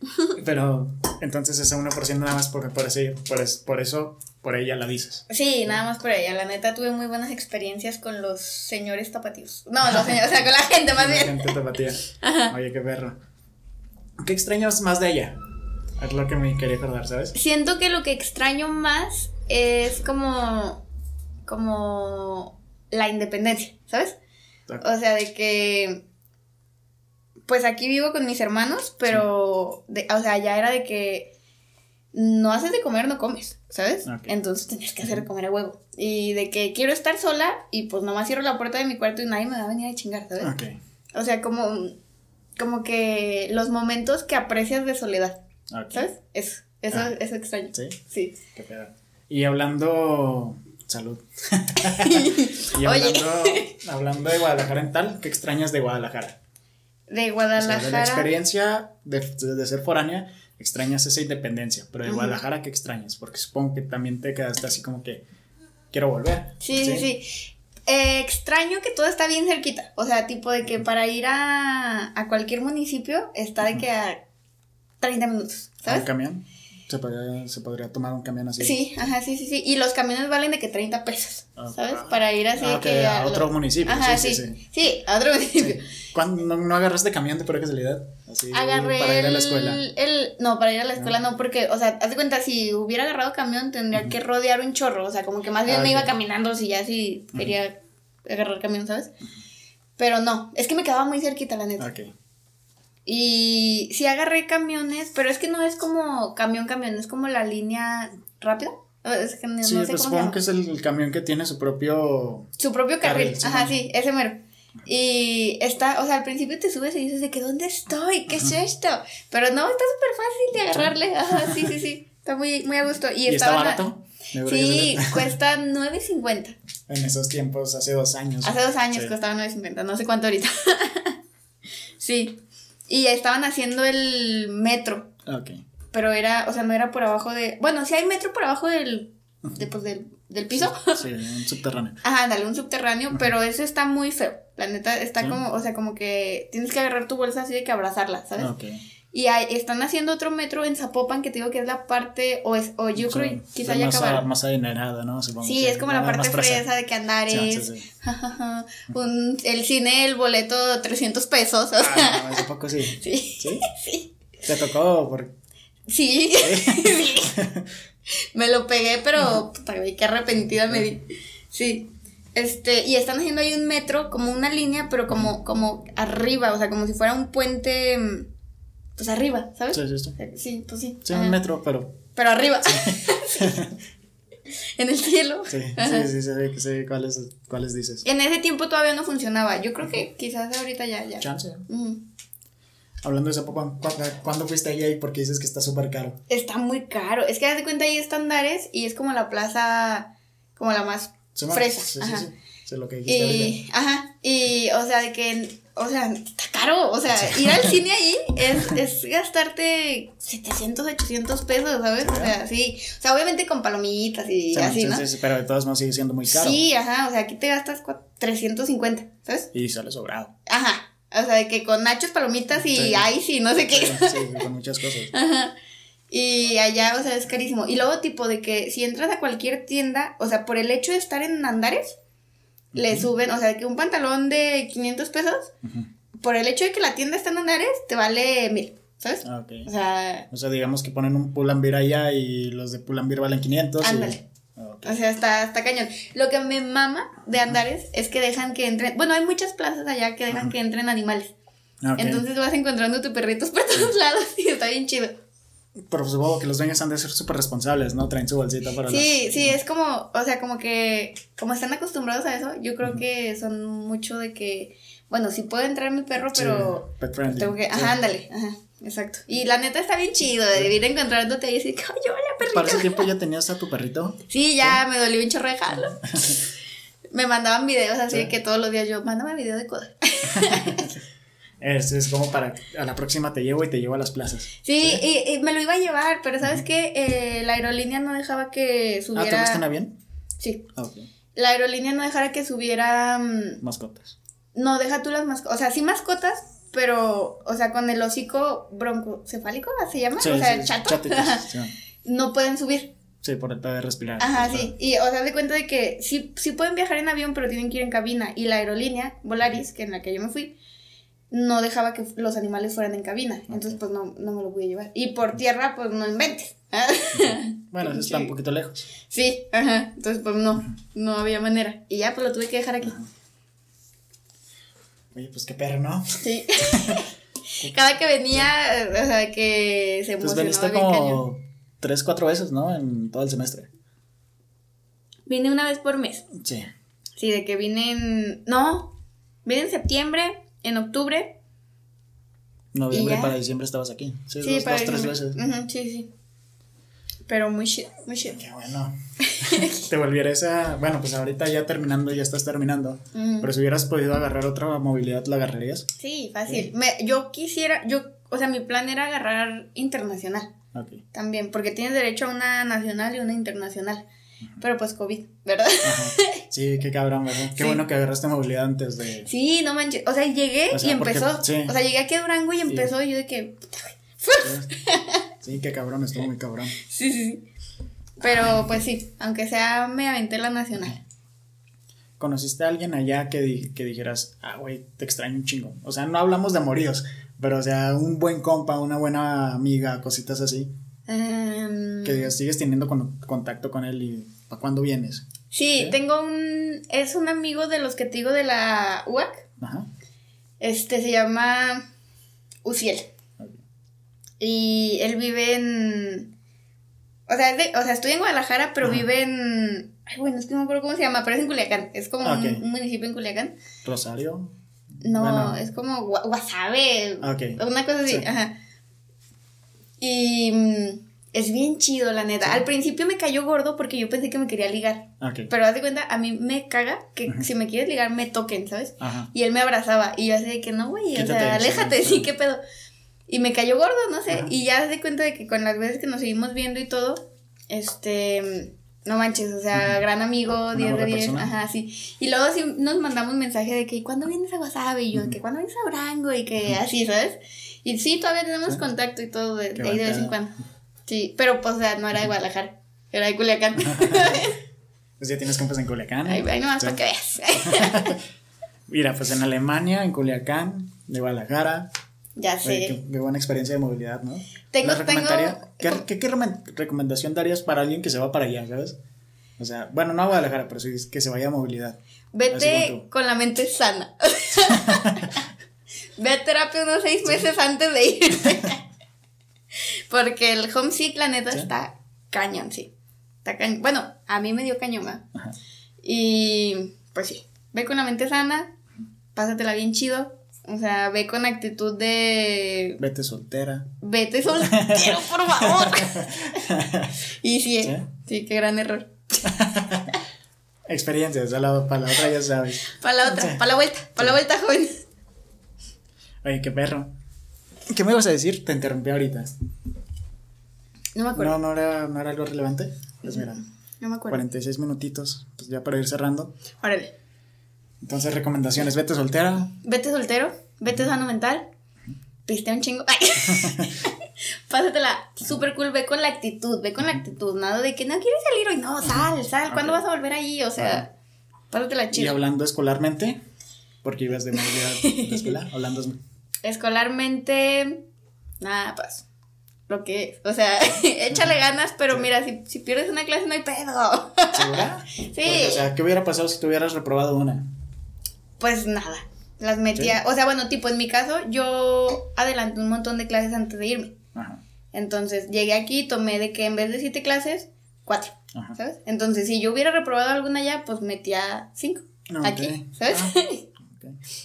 A: Pero entonces ese 1% nada más por, por, ese, por, es- por eso, por ella la dices.
B: sí, nada más por ella. La neta tuve muy buenas experiencias con los señores tapatíos. No, los señores, o sea, con la gente más
A: La
B: bien.
A: gente tapatía. Oye, qué perro. ¿Qué extrañas más de ella? Es lo que me quería acordar, ¿sabes?
B: Siento que lo que extraño más es como. como. la independencia, ¿sabes? O sea, de que. Pues aquí vivo con mis hermanos, pero. de- o sea, ya era de que. No haces de comer, no comes, ¿sabes? Entonces tenías que hacer de comer a huevo. Y de que quiero estar sola y pues nomás cierro la puerta de mi cuarto y nadie me va a venir a chingar, ¿sabes?
A: Ok.
B: O sea, como. Como que los momentos que aprecias de soledad,
A: ok.
B: ¿sabes? Eso, eso,
A: Ah.
B: eso extraño.
A: Sí,
B: Sí.
A: qué pedo. Y hablando. Salud. y hablando, hablando de Guadalajara en tal, ¿qué extrañas de Guadalajara?
B: De
A: O sea,
B: Guadalajara.
A: de la experiencia de, de ser foránea, extrañas esa independencia, pero de. Guadalajara, ¿qué extrañas? Porque supongo que también te quedaste así como que quiero volver.
B: Sí, sí, sí. Eh, extraño que todo está bien cerquita. O sea, tipo de que para ir a, a cualquier municipio está de que a 30 minutos,
A: ¿Un
B: ¿sabes?
A: camión? ¿Se podría, ¿Se podría tomar un camión así?
B: Sí, ajá, sí, sí, sí. Y los camiones valen de que 30 pesos,
A: Ah,
B: ¿sabes?
A: ah.
B: Para ir así
A: Ah,
B: que
A: a otro municipio,
B: Ajá,
A: sí,
B: sí,
A: sí,
B: sí.
A: sí.
B: a otro municipio.
A: ¿Cuándo no, no agarraste camión de pura casualidad? Así,
B: Agarré
A: para ir a la
B: el-
A: escuela.
B: el- no, para ir a la escuela no, porque, o sea, haz de cuenta, si hubiera agarrado camión tendría que rodear un chorro, o sea, como que más bien
A: Ah,
B: me iba caminando si ya si quería agarrar camión, ¿sabes? Pero no, es que me quedaba muy cerquita, la neta.
A: Ok.
B: Y sí agarré camiones, pero es que no es como camión, camión, es como la línea rápida. Es que no,
A: Sí,
B: sé
A: pues supongo que es el camión que tiene su propio.
B: Su propio carril. Ajá, sí, ese mero. Y está, o sea, al principio te subes y dices de que ¿dónde estoy? ¿Qué es esto? Pero no, está súper fácil de agarrarle. Ajá, sí, sí, sí. Está muy, muy a gusto. Y,
A: ¿Y está barato?
B: Sí. cuesta 9.50.
A: En esos tiempos, hace dos años.
B: Hace dos años
A: Sí.
B: costaba 9.50, no sé cuánto ahorita. sí. Y estaban haciendo el metro.
A: Ok.
B: Pero era, o sea, no era por abajo de. Bueno, sí hay metro por abajo del. de, pues, del, del piso.
A: Sí, un subterráneo.
B: Ajá, dale, un subterráneo, pero ese está muy feo. La neta, está
A: Sí.
B: como, o sea, como que tienes que agarrar tu bolsa así de que abrazarla, ¿sabes?
A: Ok.
B: Y hay- están haciendo otro metro en Zapopan que te digo que es la parte, o, es, o yo
A: O sea,
B: creo que quizá
A: es
B: ya
A: más,
B: acabaron.
A: más adinerada, ¿no? Supongo
B: Sí, es como la parte
A: fresa.
B: de que andares.
A: Sí, sí, sí.
B: Un- el cine, el boleto, 300 pesos. o sea,
A: Ah, no, poco sí.
B: sí.
A: ¿Sí?
B: Sí.
A: ¿Te tocó? Por...
B: Sí. Sí. Me lo pegué, pero güey, qué arrepentida me di. Sí. Este, y están haciendo ahí un metro, como una línea, pero como, como arriba, o sea, como si fuera un puente, mm, pues arriba, ¿sabes?
A: Sí, sí, sí.
B: Sí, pues sí.
A: Sí, un metro, pero.
B: Pero arriba. en el cielo.
A: Sí, sí, sí, sé, sé cuáles, cuáles dices.
B: En ese tiempo todavía no funcionaba. Yo creo que quizás ahorita ya, ya.
A: Chance. Hablando de eso, ¿cuándo, ¿cuándo fuiste allá y por qué dices que está súper caro?
B: Está muy caro. Es que haz de cuenta ahí estándares y es como la plaza, como la más
A: ¿Sí,
B: fresa.
A: Sí, sí, sí. Sé lo que dijiste.
B: Y, ajá, y, o sea, de que, o sea, está caro, o sea, ir al cine ahí es, es gastarte 700, 800 pesos, ¿sabes? O sea, sí, o sea, obviamente con palomitas y
A: Sí,
B: así,
A: sí,
B: ¿no?
A: sí, sí, pero de todos modos sigue siendo muy caro.
B: Sí, ajá, o sea, aquí te gastas cua- 350, ¿sabes?
A: Y sale sobrado.
B: Ajá, o sea, de que con nachos, palomitas y
A: Sí.
B: ice y no sé qué.
A: Sí, sí, con muchas cosas.
B: Ajá. Y allá, o sea, es carísimo. Y luego, tipo, de que si entras a cualquier tienda, o sea, por el hecho de estar en Andares, le suben, o sea, de que un pantalón de 500 pesos, por el hecho de que la tienda está en Andares, te vale mil, ¿sabes?
A: Ah, ok.
B: O sea,
A: O sea, digamos que ponen un Pull&Bear allá y los de Pull&Bear valen 500. y-
B: Ándale.
A: Ah, ok.
B: o sea, está, está cañón. Lo que me mama de Andares es que dejan que entren, bueno, hay muchas plazas allá que dejan que entren animales.
A: Ah, ok.
B: Entonces vas encontrando tus perritos por todos lados y está bien chido.
A: Pero supongo que los dueños han de ser súper responsables, ¿no? Traen su bolsita para
B: Sí, sí, es como, o sea, como que, como están acostumbrados a eso, yo creo que son mucho de que, bueno, sí puede entrar mi perro,
A: Sí,
B: pero
A: pet friendly.
B: tengo que,
A: Sí.
B: ajá, ándale, ajá, exacto. Y la neta está bien chido de ir encontrándote y decir, ¡ay, hola,
A: ¿Para ese
B: perrito!
A: tiempo ya tenías a tu perrito?
B: Sí, ya me dolió un chorro dejarlo. me mandaban videos así de que todos los días yo, mándame video de coda.
A: Es, es como para a la próxima te llevo y te llevo a las plazas.
B: Sí, Y, y me lo iba a llevar, pero ¿sabes qué? Eh, la aerolínea no dejaba que
A: Ah, ¿te
B: subiera...
A: gusta en avión?
B: Sí,
A: Ah, ok.
B: la aerolínea no dejara que subiera... mm,
A: Mascotas.
B: No, deja tú las mascotas. O sea, sí mascotas, pero, o sea, con el hocico broncocefálico, ¿se llama?
A: Sí,
B: o sea,
A: sí,
B: chato.
A: chatitos,
B: no pueden subir.
A: Sí, por el de respirar.
B: Ajá,
A: Por-
B: sí. Y, o sea, de cuenta de que sí, sí pueden viajar en avión, pero tienen que ir en cabina. Y la aerolínea, Volaris, que en la que yo me fui, no dejaba que los animales fueran en cabina. Entonces, pues no, no me lo pude llevar. Y por tierra, pues no inventes.
A: Bueno, eso está un poquito lejos.
B: sí, ajá. Entonces, pues no, no había manera. Y ya, pues lo tuve que dejar aquí.
A: Oye, pues qué perro, ¿no?
B: Sí. Cada que venía, o sea, que se
A: Pues veniste
B: bien cañón.
A: como tres, cuatro veces, ¿no? En todo el semestre.
B: Vine una vez por mes.
A: Sí.
B: Sí, de que vine en. No, vine en septiembre, en octubre.
A: Noviembre para diciembre estabas aquí. Sí,
B: Sí,
A: dos, dos, tres veces.
B: Sí, sí. Pero muy shit, muy shit.
A: Qué bueno. Te volvieras a. Bueno, pues ahorita ya terminando, ya estás terminando.
B: Ujú.
A: Pero si hubieras podido agarrar otra movilidad, ¿la agarrarías?
B: Sí, fácil. Me, yo quisiera, yo, o sea, mi plan era agarrar internacional
A: Ok.
B: también, porque tienes derecho a una nacional y una internacional. Pero pues COVID, ¿verdad?
A: Ajá. Sí, qué cabrón, ¿verdad? Qué
B: Sí.
A: bueno que agarraste movilidad antes de.
B: Sí, no manches. O sea, llegué
A: O sea,
B: y
A: porque-
B: empezó.
A: sí.
B: O sea, llegué aquí a Durango y empezó y yo de que.
A: Sí, qué cabrón, estuvo muy cabrón.
B: Sí, sí, sí. Pero pues sí, aunque sea me aventé la nacional.
A: ¿Conociste a alguien allá que, di- que dijeras, ah, güey, te extraño un chingo? O sea, no hablamos de amoríos, pero o sea, un buen compa, una buena amiga, cositas así.
B: Em,
A: Que sigues teniendo con- contacto con él y ¿para cuándo vienes?
B: sí,
A: ¿Sí?
B: tengo un. Es un amigo de los que te digo de la UAC.
A: Ajá.
B: Este se llama Uciel.
A: Ok.
B: Y él vive en. O sea, es de- o sea, estoy en Guadalajara, pero
A: Ajá.
B: vive en. Ay, bueno, es que no me acuerdo cómo se llama, pero es en Culiacán. Es como
A: Ah,
B: un, un municipio en Culiacán.
A: Rosario.
B: No,
A: Bueno.
B: es como Gua- Guasave.
A: Ah, ok.
B: Una cosa así,
A: Sí.
B: ajá. Y mm, es bien chido, la neta. Al principio me cayó gordo porque yo pensé que me quería ligar. Pero haz de cuenta, a mí me caga que si me quieres ligar, me toquen, ¿sabes?
A: Ajá.
B: Y él me abrazaba. Y yo así de que no, güey, o sea, aléjate,
A: sí.
B: sí, qué pedo. Y me cayó gordo, no sé. Y ya se di cuenta de que con las veces que nos seguimos viendo y todo, este, no manches, o sea, gran amigo, 10 de 10, ajá, sí. Y luego sí nos mandamos mensaje de que, ¿cuándo vienes a WhatsApp? Y yo, que ¿cuándo vienes a Brango? Y que así, ¿sabes? Y sí, todavía tenemos contacto y todo de, ahí de vez en cuando. Sí, pero pues, o sea, no era de Guadalajara, era de Culiacán.
A: pues ya tienes compas en Culiacán.
B: Ahí, ahí nomás para que veas.
A: Mira, pues en Alemania, en Culiacán, de Guadalajara.
B: Ya sé.
A: qué, buena experiencia de movilidad, ¿no? Tengo, tengo... ¿Qué, qué, recomendación darías para alguien que se va para allá, sabes? O sea, bueno, no a Guadalajara, pero sí que se vaya a movilidad.
B: Vete con la mente sana. Ve a terapia unos seis meses antes de irte. Porque el homesick, la neta, está cañón, sí. Está cañón. Bueno, a mí me dio cañón, Y pues sí, ve con la mente sana, pásatela bien chido. O sea, ve con actitud de.
A: Vete soltera.
B: Vete soltero, por favor. y sí, ¿Eh? sí, qué gran error.
A: Experiencias, para la otra ya sabes.
B: Para la otra, para la vuelta, para la vuelta, joven.
A: Oye, qué perro. ¿Qué me ibas a decir? Te interrumpí ahorita.
B: No me acuerdo.
A: No, no era, no era algo relevante. Pues mira.
B: No me acuerdo.
A: 46 minutitos, pues ya para ir cerrando.
B: Órale.
A: Entonces, recomendaciones, vete soltera.
B: Vete soltero, vete sano mental, piste un chingo. Pásatela súper cool, ve con la actitud, ve con la actitud, nada de que no quieres salir hoy, no, sal, sal, ¿cuándo vas a volver allí? O sea, pásatela chido.
A: Y hablando escolarmente, porque ibas de movilidad escuela, hablando
B: escolarmente, nada, pues, lo que o sea, échale ganas, pero mira, si, si pierdes una clase no hay pedo.
A: ¿Segura? sí. o sea, ¿qué hubiera pasado si tuvieras reprobado una?
B: Pues nada, las metía, o sea, bueno, tipo en mi caso, yo adelanté un montón de clases antes de irme. Ajá. Entonces, llegué aquí, tomé de que en vez de siete clases, cuatro, ¿sabes? Entonces, si yo hubiera reprobado alguna ya, pues metía cinco aquí, ¿sabes? Ah,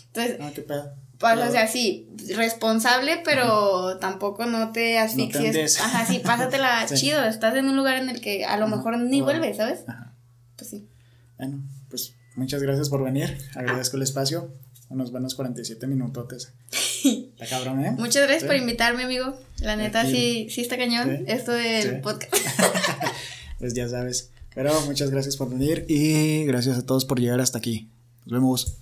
B: Entonces,
A: ah, qué pedo.
B: Pues, o sea, sí, responsable, pero tampoco no te asfixies. Ajá, sí, pásatela chido. Estás en un lugar en el que a lo mejor ni vuelves, ¿sabes? Ajá. Pues sí.
A: Bueno, pues Muchas gracias por venir. Agradezco el espacio. Unos buenos 47 minutotes. Está cabrón, ¿eh?
B: Muchas gracias por invitarme, amigo. La neta, sí, sí está cañón esto del podcast.
A: pues ya sabes. Pero muchas gracias por venir y gracias a todos por llegar hasta aquí. Nos vemos.